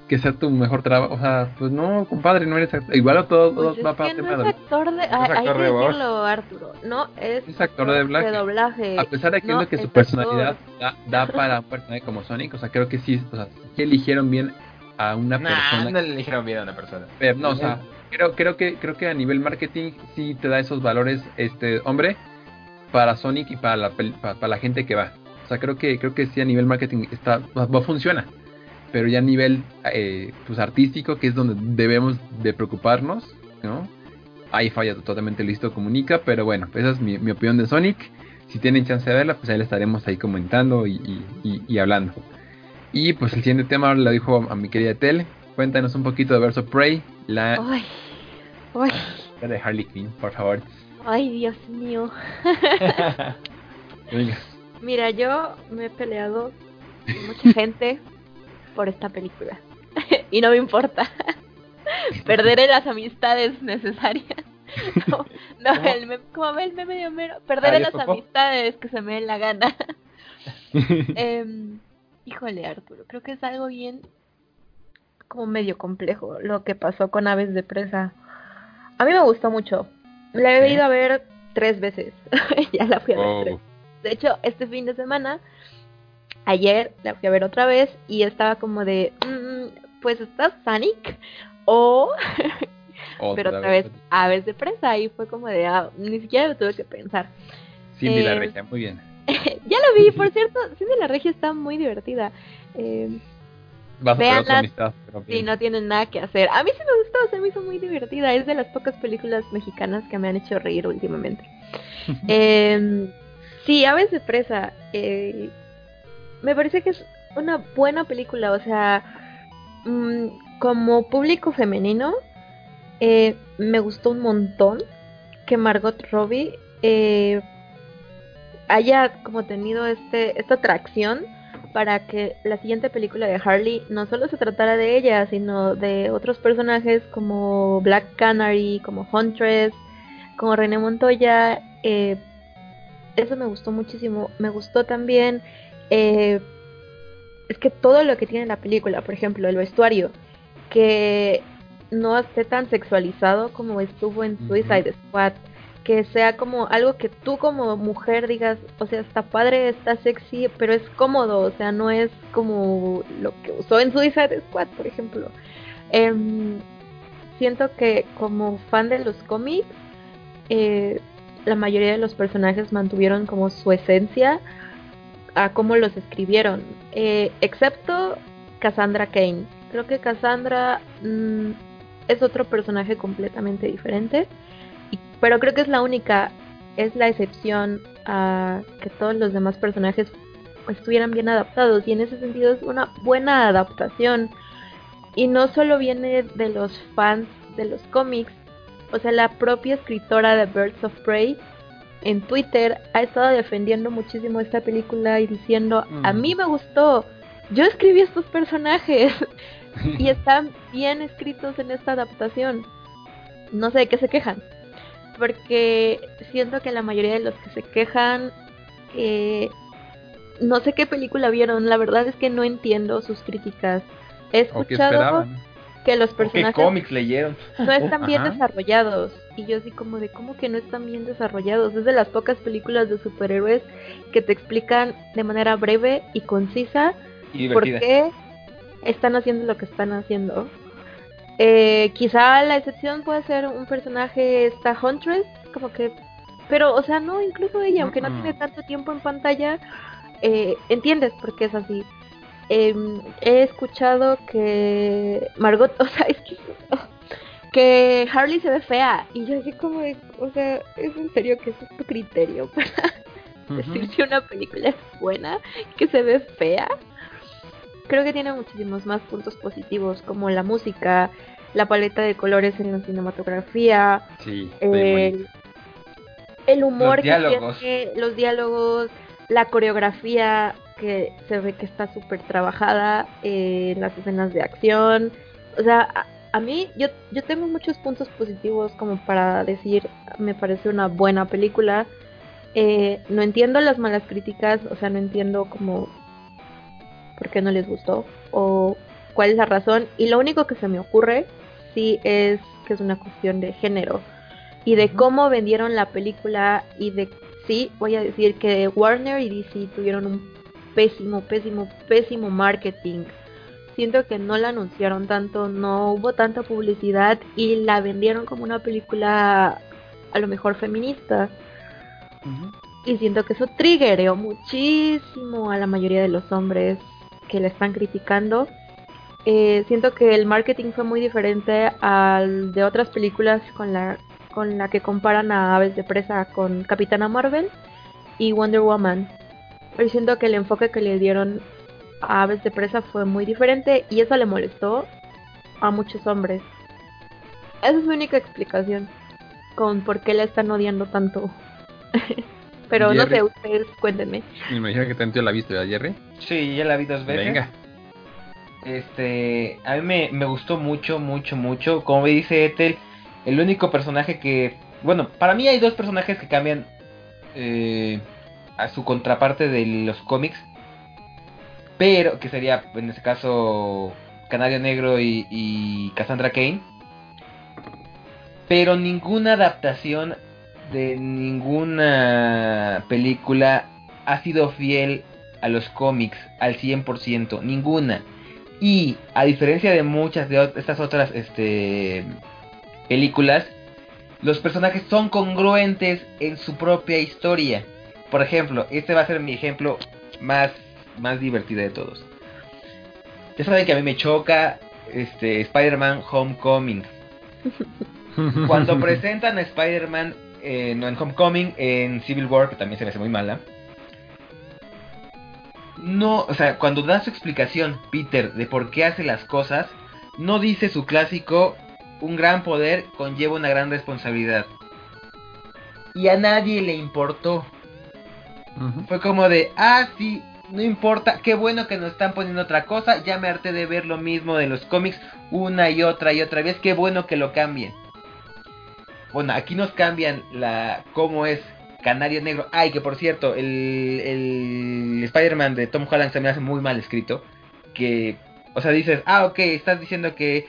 que sea tu mejor trabajo. O sea, pues no, compadre, no eres actor. Igual todo, pues va para no es actor de, hay que decirlo, Arturo. No es, actor de doblaje. A pesar de que, que su personalidad da, da, para un personaje como Sonic, o sea, creo que sí, o sea, que eligieron bien a una persona. No le dijeron bien a una persona. Pero, no, o sea, creo, creo que creo que a nivel marketing sí te da esos valores este hombre para Sonic y para la para, la gente que va. O sea, creo que creo que sí a nivel marketing está funciona. Pero ya a nivel eh, pues artístico, que es donde debemos de preocuparnos, ¿no? Ahí falla totalmente listo comunica, pero bueno, esa es mi, opinión de Sonic. Si tienen chance de verla, pues ahí la estaremos ahí comentando y, y hablando. Y pues el siguiente tema lo dijo a mi querida Tel. Cuéntanos un poquito de Verso Prey, la ay. de Harley Quinn, por favor. Ay, Dios mío. (laughs) (laughs) Mira, yo me he peleado con mucha gente por esta película. (laughs) y no me importa. (laughs) Perderé las amistades necesarias. (laughs) No, no el meme, como ve el meme de Homero, perderé Adiós, las amistades que se me den la gana. Em, híjole, Arturo, creo que es algo bien como medio complejo lo que pasó con Aves de Presa. A mí me gustó mucho. La he Sí. ido a ver tres veces. ya la fui a ver Wow. tres. De hecho, este fin de semana, ayer la fui a ver otra vez y estaba como de, "Mm, pues está Sonic o (laughs) pero otra vez Aves de Presa y fue como de, ah, ni siquiera lo tuve que pensar. Cindy la eh, regia, muy bien. (laughs) ya lo vi, por cierto, Cindy la Regia está muy divertida. Eh, Vas a tu véanlas amistad, pero Sí, no tienen nada que hacer. A mí sí me gustó, se me hizo muy divertida. Es de las pocas películas mexicanas que me han hecho reír últimamente. (laughs) Em, sí, Aves de Presa. eh, me parece que es una buena película. O sea, mm, como público femenino, eh, me gustó un montón que Margot Robbie eh, haya como tenido este esta atracción para que la siguiente película de Harley no solo se tratara de ella, sino de otros personajes como Black Canary, como Huntress, como René Montoya. eh, eso me gustó muchísimo. Me gustó también. Eh, es que todo lo que tiene la película, por ejemplo, el vestuario, que no esté tan sexualizado como estuvo en. Suicide Squad, que sea como algo que tú como mujer digas, o sea, está padre, está sexy, pero es cómodo, o sea, no es como lo que usó en Suicide Squad, por ejemplo. Em, siento que como fan de los cómics, eh, la mayoría de los personajes mantuvieron como su esencia a cómo los escribieron, eh, excepto Cassandra Kane. Creo que Cassandra mm, es otro personaje completamente diferente, pero creo que es la única, es la excepción a que todos los demás personajes estuvieran bien adaptados. Y en ese sentido es una buena adaptación. Y no solo viene de los fans de los cómics, o sea, la propia escritora de Birds of Prey en Twitter ha estado defendiendo muchísimo esta película y diciendo, a Mm. mí me gustó, yo escribí estos personajes (laughs) y están bien escritos en esta adaptación. No sé de qué se quejan, porque siento que la mayoría de los que se quejan, eh, no sé qué película vieron, la verdad es que no entiendo sus críticas. He que escuchado esperaban. que los ¿O ¿Qué personajes cómics leyeron? no están bien Ajá. desarrollados. Y yo así como de, ¿cómo que no están bien desarrollados? Es de las pocas películas de superhéroes que te explican de manera breve y concisa Y por qué están haciendo lo que están haciendo. Eh, quizá la excepción puede ser un personaje, esta Huntress, como que... Pero, o sea, no, incluso ella, aunque no tiene tanto tiempo en pantalla, eh, entiendes por qué es así. Em, he escuchado que Margot, (laughs) o sea, es que... Que Harley se ve fea. Y yo así como de, o sea, ¿es en serio que ese es tu criterio para decir si una película es buena, que se ve fea. Creo que tiene muchísimos más puntos positivos, como la música, la paleta de colores en la cinematografía, Sí, el, el humor Los que tiene, los diálogos, la coreografía que se ve que está súper trabajada, eh, las escenas de acción. O sea, a, mí yo, yo tengo muchos puntos positivos como para decir, me parece una buena película. Eh, no entiendo las malas críticas, o sea, no entiendo como por qué no les gustó o cuál es la razón. Y lo único que se me ocurre, sí, es que es una cuestión de género y de cómo vendieron la película y de, sí, voy a decir que Warner y DC tuvieron un pésimo, pésimo, pésimo marketing. Siento que no la anunciaron tanto, no hubo tanta publicidad y la vendieron como una película a lo mejor feminista. Y siento que eso triggereó muchísimo a la mayoría de los hombres que la están criticando. Eh, siento que el marketing fue muy diferente al de otras películas con la, con la que comparan a Aves de Presa con Capitana Marvel y Wonder Woman. Pero siento que el enfoque que le dieron a Aves de Presa fue muy diferente y eso le molestó a muchos hombres. Esa es mi única explicación con por qué la están odiando tanto. (laughs) pero no sé, ustedes cuéntenme. Me imagino que tanto la viste, ¿verdad, Jerry? Sí, ya la vi dos veces. Venga. Este, a mí me, me gustó mucho, mucho, mucho. Como me dice Ethel, el único personaje que, bueno, para mí hay dos personajes que cambian eh, a su contraparte de los cómics, pero que sería en este caso Canario Negro y, y Cassandra Kane. Pero ninguna adaptación de ninguna película ha sido fiel a los cómics al 100%, ninguna. Y a diferencia de muchas de estas otras este, películas, los personajes son congruentes en su propia historia. Por ejemplo, este va a ser mi ejemplo más, más divertido de todos. Ya saben que a mí me choca este, Spider-Man Homecoming. (laughs) Cuando presentan a Spider-Man eh, no en Homecoming, en Civil War, que también se me hace muy mala. No, o sea, cuando da su explicación, Peter, de por qué hace las cosas, no dice su clásico, un gran poder conlleva una gran responsabilidad. Y a nadie le importó. Fue como de, ah, sí, no importa, qué bueno que nos están poniendo otra cosa, ya me harté de ver lo mismo de los cómics una y otra y otra vez, qué bueno que lo cambien. Bueno, aquí nos cambian la cómo es Canario Negro. Ay, que por cierto, el, Spider-Man de Tom Holland se me hace muy mal escrito. Que, o sea, dices, ah, ok, estás diciendo que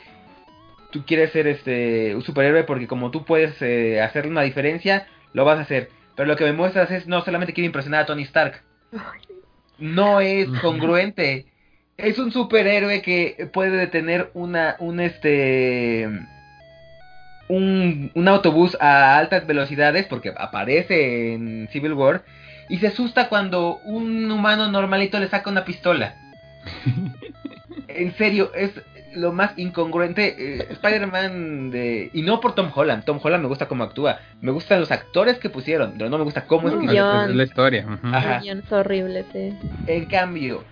tú quieres ser este un superhéroe porque como tú puedes eh, hacer una diferencia, lo vas a hacer. Pero lo que me muestras es no solamente quiero impresionar a Tony Stark. No es congruente. Es un superhéroe que puede detener una un este un, un autobús a altas velocidades porque aparece en Civil War y se asusta cuando un humano normalito le saca una pistola. (laughs) en serio, es lo más incongruente. eh, Spider-Man de... Y no por Tom Holland. Tom Holland me gusta cómo actúa. Me gustan los actores que pusieron, pero no me gusta cómo. Es la historia. Ajá. Guiones horribles, sí. En cambio,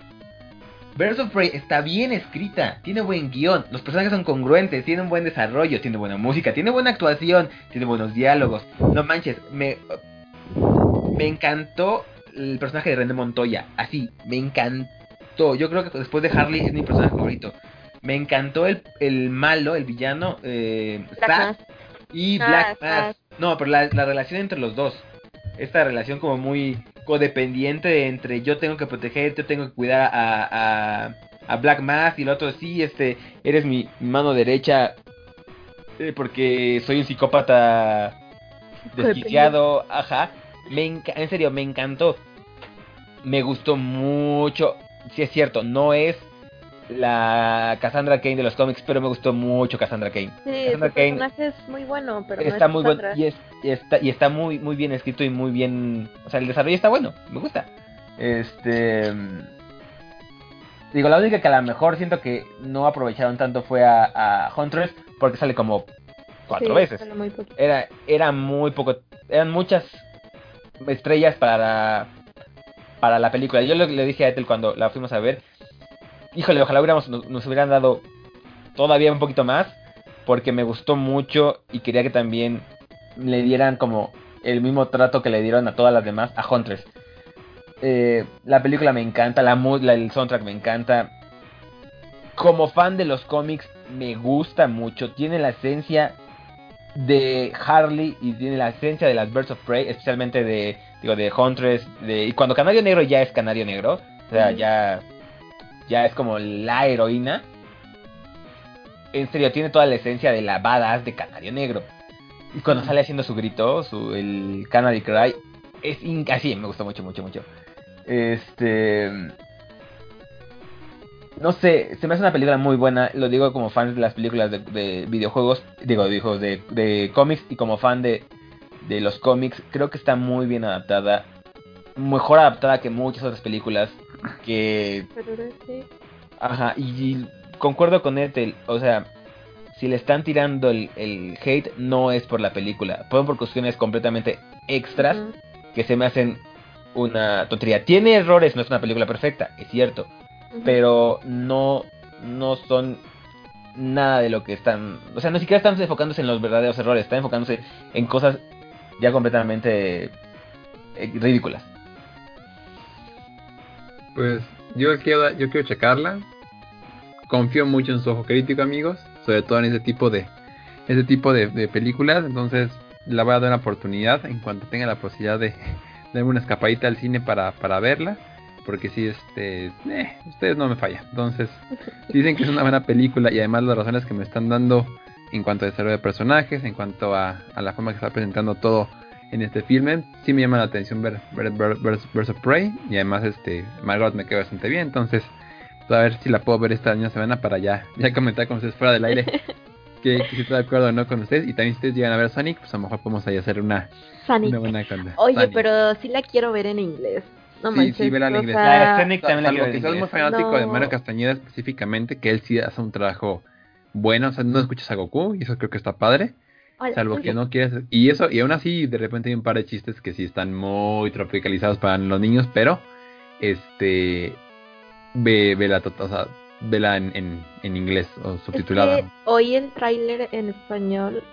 Birds of Prey está bien escrita, tiene buen guion, los personajes son congruentes, tiene un buen desarrollo, tiene buena música, tiene buena actuación, tiene buenos diálogos. No manches, me, me encantó el personaje de René Montoya, así, me encantó. Yo creo que después de Harley es mi personaje favorito. Me encantó el, el malo, el villano, eh, Black y Ah, Black Zack. Mask. No, pero la, la relación entre los dos. Esta relación como muy codependiente entre yo tengo que proteger, yo tengo que cuidar a, a, a Black Mask y el otro sí, este, eres mi mano derecha eh, porque soy un psicópata desquiciado, ajá. Me en serio, me encantó. Me gustó mucho. Sí es cierto, no es la Cassandra Kane de los cómics, pero me gustó mucho Cassandra Kane. Sí, Cassandra Kane personaje es muy bueno, pero no está es muy bueno y, es- y está y está muy muy bien escrito y muy bien o sea el desarrollo está bueno me gusta. Este digo la única que a lo mejor siento que no aprovecharon tanto fue a, a Huntress porque sale como cuatro Sí, veces. muy era era muy poco eran muchas estrellas para para la película. Yo le, le dije a Ethel cuando la fuimos a ver híjole ojalá hubiéramos nos, nos hubieran dado todavía un poquito más porque me gustó mucho y quería que también le dieran como el mismo trato que le dieron a todas las demás a Huntress. Eh, la película me encanta la la, el soundtrack me encanta. Como fan de los cómics me gusta mucho. Tiene la esencia de Harley y tiene la esencia de las Birds of Prey, especialmente de digo de Huntress, de y cuando Canario Negro ya es Canario Negro, o sea, ya ya es como la heroína. En serio, tiene toda la esencia de la badass de Canario Negro. Y cuando sale haciendo su grito, su el Canary Cry, es así, me gustó mucho, mucho, mucho. Este no sé, se me hace una película muy buena, lo digo como fan de las películas de, de videojuegos, digo, de, videojuegos, de, de cómics y como fan de, de los cómics, creo que está muy bien adaptada, mejor adaptada que muchas otras películas, que, ajá, y, concuerdo con Ethel, o sea, si le están tirando el, el hate, no es por la película, fueron por cuestiones completamente extras que se me hacen una tontería. Tiene errores, no es una película perfecta, es cierto, pero no no son nada de lo que están, o sea, no siquiera están enfocándose en los verdaderos errores, están enfocándose en cosas ya completamente eh, ridículas. Pues yo quiero, yo quiero checarla. Confío mucho en su ojo crítico, amigos. Sobre todo en ese tipo de, ese tipo de, de películas. Entonces la voy a dar una oportunidad en cuanto tenga la posibilidad de (laughs) darme una escapadita al cine para, para verla. Porque si este, eh, ustedes no me fallan. Entonces, (laughs) dicen que es una buena película y además las razones que me están dando en cuanto a desarrollo de personajes, en cuanto a, a la forma que está presentando todo en este filme, sí me llama la atención ver, ver, ver, ver, Prey y además este Margot me queda bastante bien, entonces pues, a ver si la puedo ver esta misma semana para ya, ya comentar con ustedes fuera del aire (laughs) que, si estoy de acuerdo o no con ustedes y también si ustedes llegan a ver Sonic, pues a lo mejor podemos ahí hacer una, una buena conda. Oye, pero sí la quiero ver en inglés. No sí, sí, ver en inglés. Sea... Ah, Sonic también la quiero ver que muy fanático de Mario Castañeda específicamente, que él sí hace un trabajo bueno, o sea, no escuchas a Goku y eso creo que está padre. Salvo que no quieras. Y eso, y aún así, de repente hay un par de chistes que sí están muy tropicalizados para los niños, pero este ve, ve la o sea, vela en, en, en, inglés o subtitulada. Es que oí el tráiler en español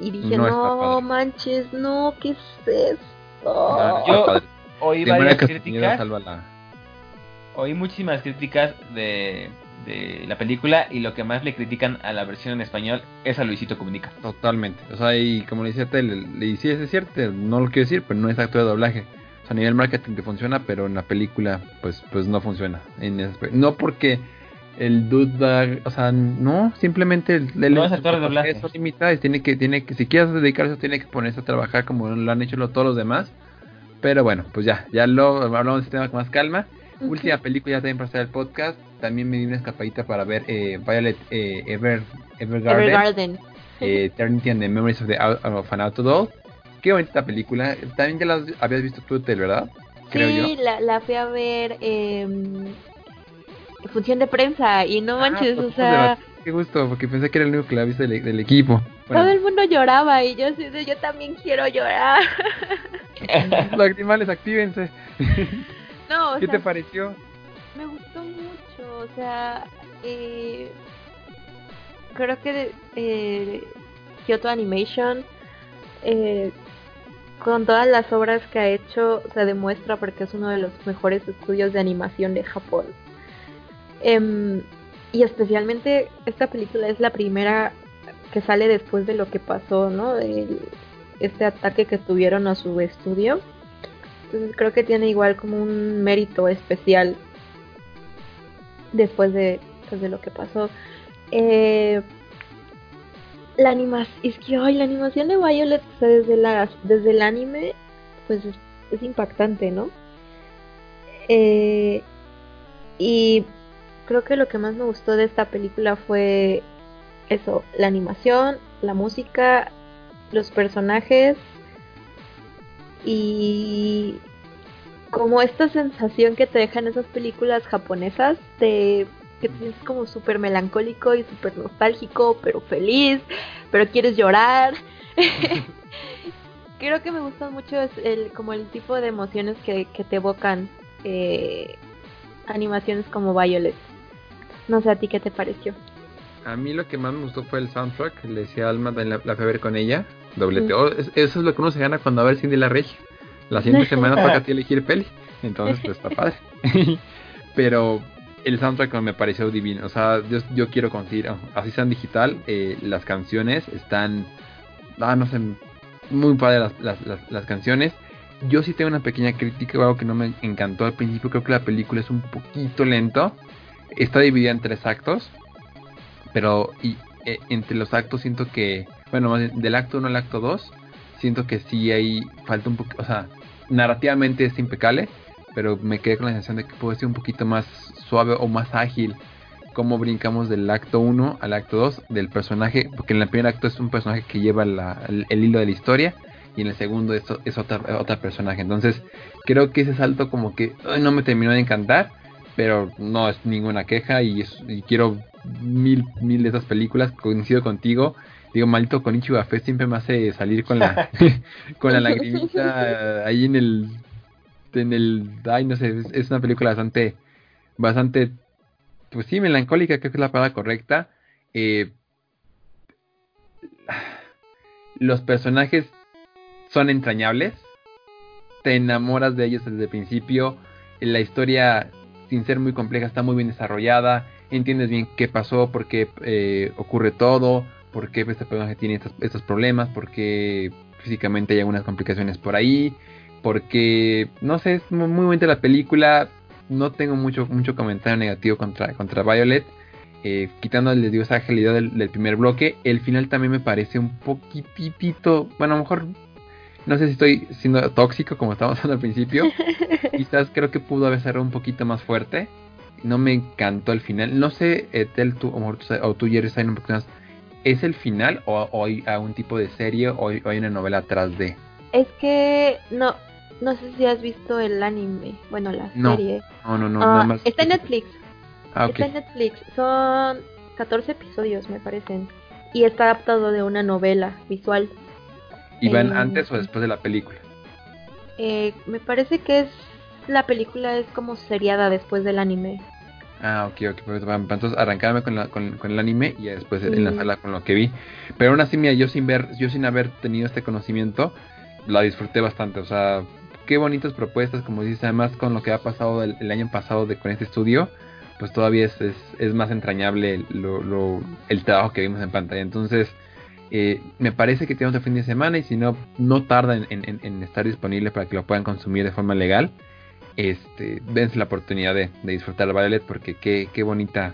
y dije, no, manches, no, ¿qué es esto? Yo oí varias críticas. Oí muchísimas críticas de de la película y lo que más le critican a la versión en español es a Luisito Comunica. Totalmente. O sea, y como le decía Tele, le sí es cierto, no lo quiero decir, pero no es actor de doblaje. O sea, a nivel marketing te funciona, pero en la película pues pues no funciona. En no porque el dude o sea, no, simplemente el, no es actor de doblaje. Son limitadas, tiene que tiene que si quieres dedicarse tiene que ponerse a trabajar como lo han hecho todos los demás. Pero bueno, pues ya, ya lo hablamos de este tema con más calma. Última película ya también para hacer el podcast. También me di una escapadita para ver eh, Violet eh, Ever, Evergarden. Evergarden. Eh, Eternity and the Memories of, the, of an Outdoor Qué bonita película. También ya la habías visto tú, ¿verdad? Creo sí, La, la fui a ver en función de prensa y no ah, manches, pues, o sea... Qué gusto, porque pensé que era el único que la viste del, del equipo. Todo el mundo lloraba y yo yo también quiero llorar. (laughs) Lagrimales, actívense. No, ¿Qué te pareció? Me gustó mucho, o sea, eh, creo que eh, Kyoto Animation, eh, con todas las obras que ha hecho, se demuestra porque es uno de los mejores estudios de animación de Japón. Em, y especialmente esta película es la primera que sale después de lo que pasó, ¿no? este ataque que tuvieron a su estudio. Entonces creo que tiene igual como un mérito especial después de, pues, de lo que pasó. Eh, la animación, es que hoy la animación de Violet desde, la, desde el anime, pues es, impactante, ¿no? Eh, y creo que lo que más me gustó de esta película fue eso, la animación, la música, los personajes y como esta sensación que te dejan esas películas japonesas de que te sientes como súper melancólico y súper nostálgico, pero feliz, pero quieres llorar. (laughs) Creo que me gustan mucho el, como el tipo de emociones que, te evocan eh, animaciones como Violet. No sé a ti qué te pareció. A mí lo que más me gustó fue el soundtrack, le decía Alma, la, la fui ver con ella, doble eso es lo que uno se gana cuando va a ver Cindy la Regia. La siguiente semana toca ti elegir peli, entonces pues está padre. (laughs) (laughs) Pero el soundtrack me pareció divino, o sea, yo, yo quiero conseguir, así sean digital, eh, las canciones están, ah, no sé, muy padre las, las, las, canciones. Yo sí tengo una pequeña crítica, algo que no me encantó al principio, creo que la película es un poquito lento. Está dividida en tres actos, pero y, eh, entre los actos siento que, bueno, del acto 1 al acto 2, siento que sí hay falta un poco, o sea, narrativamente es impecable, pero me quedé con la sensación de que puede ser un poquito más suave o más ágil cómo brincamos del acto 1 al acto 2 del personaje, porque en el primer acto es un personaje que lleva el, hilo de la historia y en el segundo es, es otra, otra personaje. Entonces creo que ese salto como que no me terminó de encantar, pero no es ninguna queja y, y quiero mil, mil de esas películas, coincido contigo digo, maldito con Ichibafe siempre me hace salir con la (laughs) con la lagrimita ahí en el en el ay no sé, es, una película bastante bastante pues sí, melancólica, creo que es la palabra correcta. Eh, los personajes son entrañables. te enamoras de ellos desde el principio. La historia, sin ser muy compleja, está muy bien desarrollada. Entiendes bien qué pasó, por qué eh, ocurre todo, por qué este personaje tiene estos, estos problemas, por qué físicamente hay algunas complicaciones por ahí, porque, no sé, es muy, muy buena la película. No tengo mucho, mucho comentario negativo contra, contra Violet. Eh, quitando les digo esa agilidad del, del, primer bloque, el final también me parece un poquitito, bueno, a lo mejor no sé si estoy siendo tóxico como estábamos (laughs) hablando al principio. (laughs) Quizás creo que pudo haber cerrado un poquito más fuerte. No me encantó el final. No sé, Etel, tú, o, o tú, Jerry, un poquito más. ¿Es el final o, o hay algún tipo de serie o hay, o hay, una novela atrás de? Es que no, no sé si has visto el anime, bueno, la no, serie. No, no, no, Ah, nada más. Está en Netflix. Ah, ok. Está en Netflix. Son 14 episodios, me parecen. Y está adaptado de una novela visual. ¿Y van eh, antes o después de la película? Eh, me parece que es la película es como seriada después del anime. Ah, ok, ok. Va- entonces arrancarme con, la, con, con el anime y después Sí. enlazarla con lo que vi. Pero aún así, mira, yo sin ver, yo sin haber tenido este conocimiento, la disfruté bastante. O sea, qué bonitas propuestas, como dices, además con lo que ha pasado el, el año pasado de, con este estudio, pues todavía es, es, es más entrañable el, lo, lo- el trabajo que vimos en pantalla. Entonces, eh, me parece que tenemos el fin de semana y si no, no tarda en, en- en estar disponible para que lo puedan consumir de forma legal. Este, dense la oportunidad de, de disfrutar Violet porque qué, qué bonita,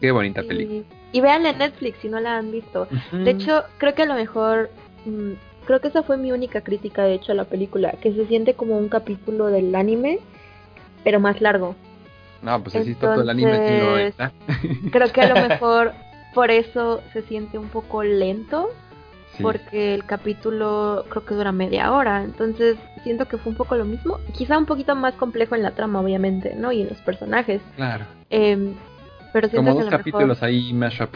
qué bonita película. Y, véanla en Netflix si no la han visto. De hecho, creo que a lo mejor. mm, creo que esa fue mi única crítica, de hecho, a la película. Que se siente como un capítulo del anime, pero más largo. no, pues así está todo el anime, entonces- está. Creo que a lo (laughs) mejor por eso se siente un poco lento. Sí. Porque el capítulo creo que dura media hora. Entonces siento que fue un poco lo mismo. Quizá un poquito más complejo en la trama, obviamente, ¿no? Y en los personajes. Claro, Em, pero siento como que dos lo capítulos mejor. ahí mashup.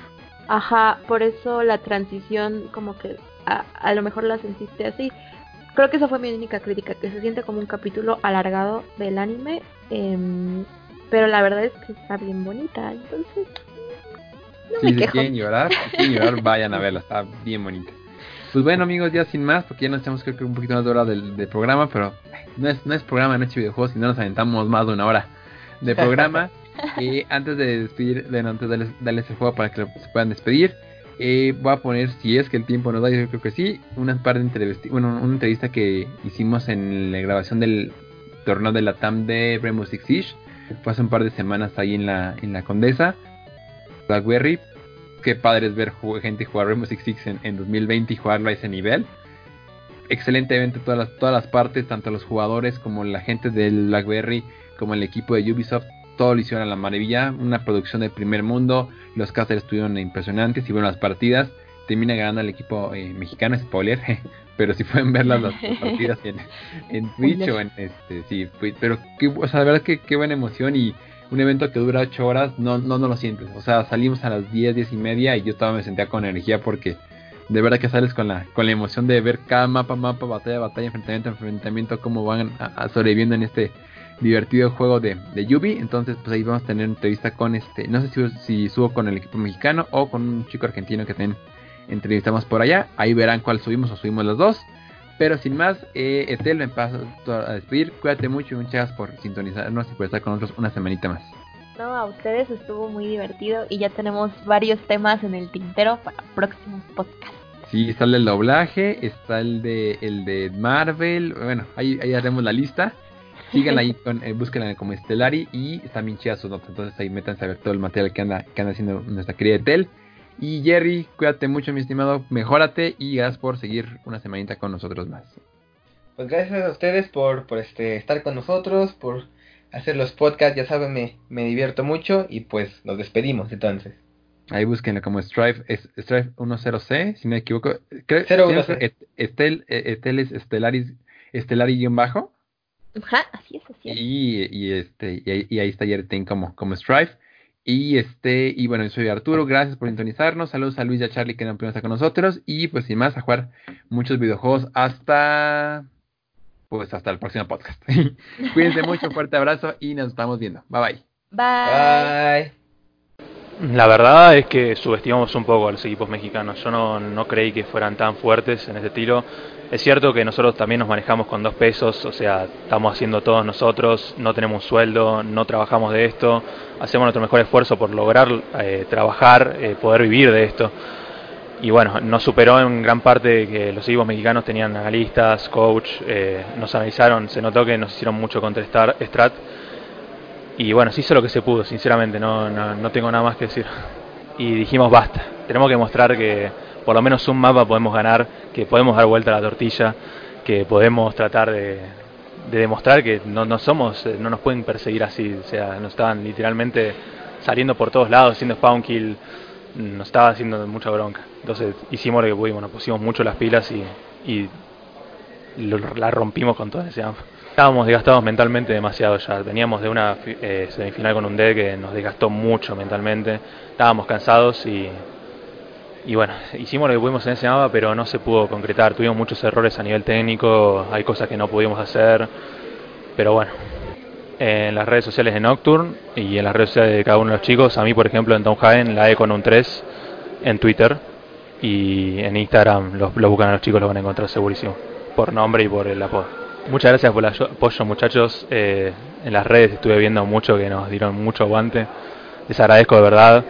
Ajá, por eso la transición, como que a, a lo mejor la sentiste así. Creo que esa fue mi única crítica, que se siente como un capítulo alargado del anime. em, pero la verdad es que está bien bonita, entonces. No Sí, me si quejo. quieren llorar, si quieren llorar, (laughs) vayan a verla, está bien bonita. Pues bueno amigos, ya sin más, porque ya nos echamos creo que un poquito más de hora del, del programa, pero no es, no es programa de Noche Videojuegos, si no nos aventamos más de una hora de programa. (laughs) Eh, antes de despedir, bueno, antes de darles, darles el juego para que se puedan despedir, eh, voy a poner, si es que el tiempo nos da, yo creo que sí, una par de entrevistas, bueno, una entrevista que hicimos en la grabación del torneo de la TAM de Rainbow Six Siege. Fue hace un par de semanas ahí en la, en la Condesa. Blackberry, qué padre es ver gente jugar Rainbow Six Siege en, en 2020 y jugarlo a ese nivel. Excelente evento todas las, todas las partes, tanto los jugadores como la gente del Blackberry, como el equipo de Ubisoft, todo lo hicieron a la maravilla. Una producción de primer mundo, los casters estuvieron impresionantes y bueno, las partidas termina ganando el equipo eh, mexicano, spoiler, (laughs) pero si pueden ver las, las (laughs) partidas en, en Twitch o en este, sí, pero qué, o sea, la verdad que qué buena emoción y un evento que dura 8 horas, no, no, no lo sientes. O sea, salimos a las 10, 10 y media y yo todavía me sentía con energía porque de verdad que sales con la, con la emoción de ver cada mapa, mapa, batalla, batalla, enfrentamiento, enfrentamiento, cómo van a, sobreviviendo en este divertido juego de, de Yubi. Entonces, pues ahí vamos a tener entrevista con este, no sé si, si subo con el equipo mexicano o con un chico argentino que también entrevistamos por allá. Ahí verán cuál subimos o subimos los dos. Pero sin más, eh, Etel, me paso a despedir. Cuídate mucho y muchas gracias por sintonizarnos y por estar con nosotros una semanita más. No, a ustedes estuvo muy divertido y ya tenemos varios temas en el tintero para próximos podcasts. Sí, está el del doblaje, está el de el de Marvel, bueno, ahí, ahí haremos la lista. Síganla ahí, (laughs) con, eh, búsquenla como Estelari y están bien chidas sus notas. Entonces ahí métanse a ver todo el material que anda, que anda haciendo nuestra querida Etel. Y Jerry, cuídate mucho, mi estimado, mejórate y gracias por seguir una semanita con nosotros más. Pues gracias a ustedes por, por este, estar con nosotros, por hacer los podcasts, ya saben, me, me divierto mucho y pues nos despedimos entonces. Ahí búsquenlo como Strife, es Strife 10C, si no me equivoco. Creo, 010. Et- Estel, eh, Estel es Estelaris, Estelari-bajo. Ajá, así es, así es. Y, y este y ahí, y ahí está Yerten como, como Strife. Y este, y bueno, yo soy Arturo, gracias por sintonizarnos. Saludos a Luis y a Charlie que no pudieron estar con nosotros. Y pues sin más, a jugar muchos videojuegos hasta pues hasta el próximo podcast. (laughs) Cuídense mucho, fuerte abrazo y nos estamos viendo. Bye bye. Bye. Bye. La verdad es que subestimamos un poco a los equipos mexicanos. Yo no, no creí que fueran tan fuertes en ese tiro. Es cierto que nosotros también nos manejamos con dos pesos, o sea, estamos haciendo todos nosotros, no tenemos sueldo, no trabajamos de esto, hacemos nuestro mejor esfuerzo por lograr eh, trabajar, eh, poder vivir de esto. Y bueno, nos superó en gran parte que los equipos mexicanos tenían analistas, coach, eh, nos analizaron, se notó que nos hicieron mucho contra Strat. Y bueno, se hizo lo que se pudo, sinceramente, no, no, no tengo nada más que decir. Y dijimos basta, tenemos que mostrar que por lo menos un mapa podemos ganar, que podemos dar vuelta a la tortilla, que podemos tratar de, demostrar que no, no somos, eh, no nos pueden perseguir así, o sea, nos estaban literalmente saliendo por todos lados, haciendo spawn kill, nos estaba haciendo mucha bronca. Entonces hicimos lo que pudimos, nos pusimos mucho las pilas y, y la rompimos con todo ese Estábamos desgastados mentalmente demasiado ya. Veníamos de una eh, semifinal con un D que nos desgastó mucho mentalmente. Estábamos cansados y y bueno, hicimos lo que pudimos en ese mapa, pero no se pudo concretar. Tuvimos muchos errores a nivel técnico, hay cosas que no pudimos hacer, pero bueno. En las redes sociales de Nocturne y en las redes sociales de cada uno de los chicos, a mí por ejemplo en Haven la E con un 3 en Twitter y en Instagram los, lo buscan a los chicos, lo van a encontrar segurísimo, por nombre y por el apodo. Muchas gracias por el apoyo muchachos, eh, en las redes estuve viendo mucho que nos dieron mucho aguante, les agradezco de verdad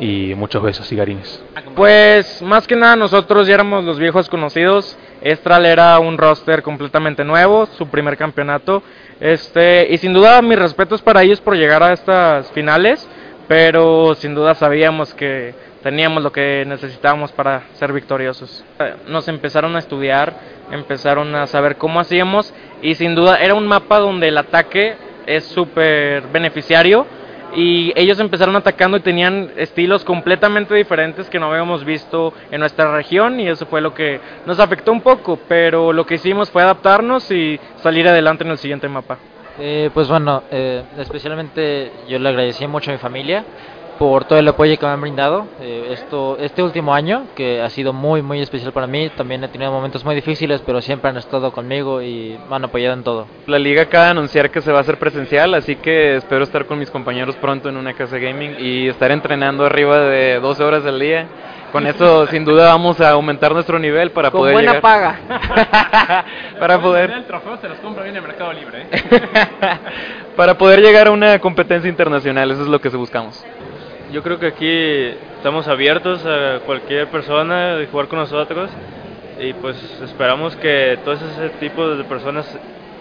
y muchos besos y cariños. Pues más que nada nosotros ya éramos los viejos conocidos. Estral era un roster completamente nuevo, su primer campeonato. Este, y sin duda mis respetos para ellos por llegar a estas finales, pero sin duda sabíamos que teníamos lo que necesitábamos para ser victoriosos. Nos empezaron a estudiar, empezaron a saber cómo hacíamos y sin duda era un mapa donde el ataque es súper beneficiario y ellos empezaron atacando y tenían estilos completamente diferentes que no habíamos visto en nuestra región y eso fue lo que nos afectó un poco, pero lo que hicimos fue adaptarnos y salir adelante en el siguiente mapa. Eh, pues bueno, eh, especialmente yo le agradecí mucho a mi familia por todo el apoyo que me han brindado eh, esto, este último año, que ha sido muy, muy especial para mí. También he tenido momentos muy difíciles, pero siempre han estado conmigo y me han apoyado en todo. La liga acaba de anunciar que se va a hacer presencial, así que espero estar con mis compañeros pronto en una casa gaming y estar entrenando arriba de 12 horas al día. Con eso, (laughs) sin duda, vamos a aumentar nuestro nivel para con poder. buena paga. (laughs) para poder. El trofeo se los compra bien en Mercado Libre. ¿eh? (laughs) para poder llegar a una competencia internacional, eso es lo que buscamos. Yo creo que aquí estamos abiertos a cualquier persona de jugar con nosotros y pues esperamos que todos ese tipo de personas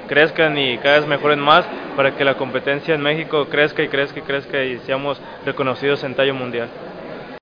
crezcan y cada vez mejoren más para que la competencia en México crezca y crezca y crezca y seamos reconocidos en tallo mundial.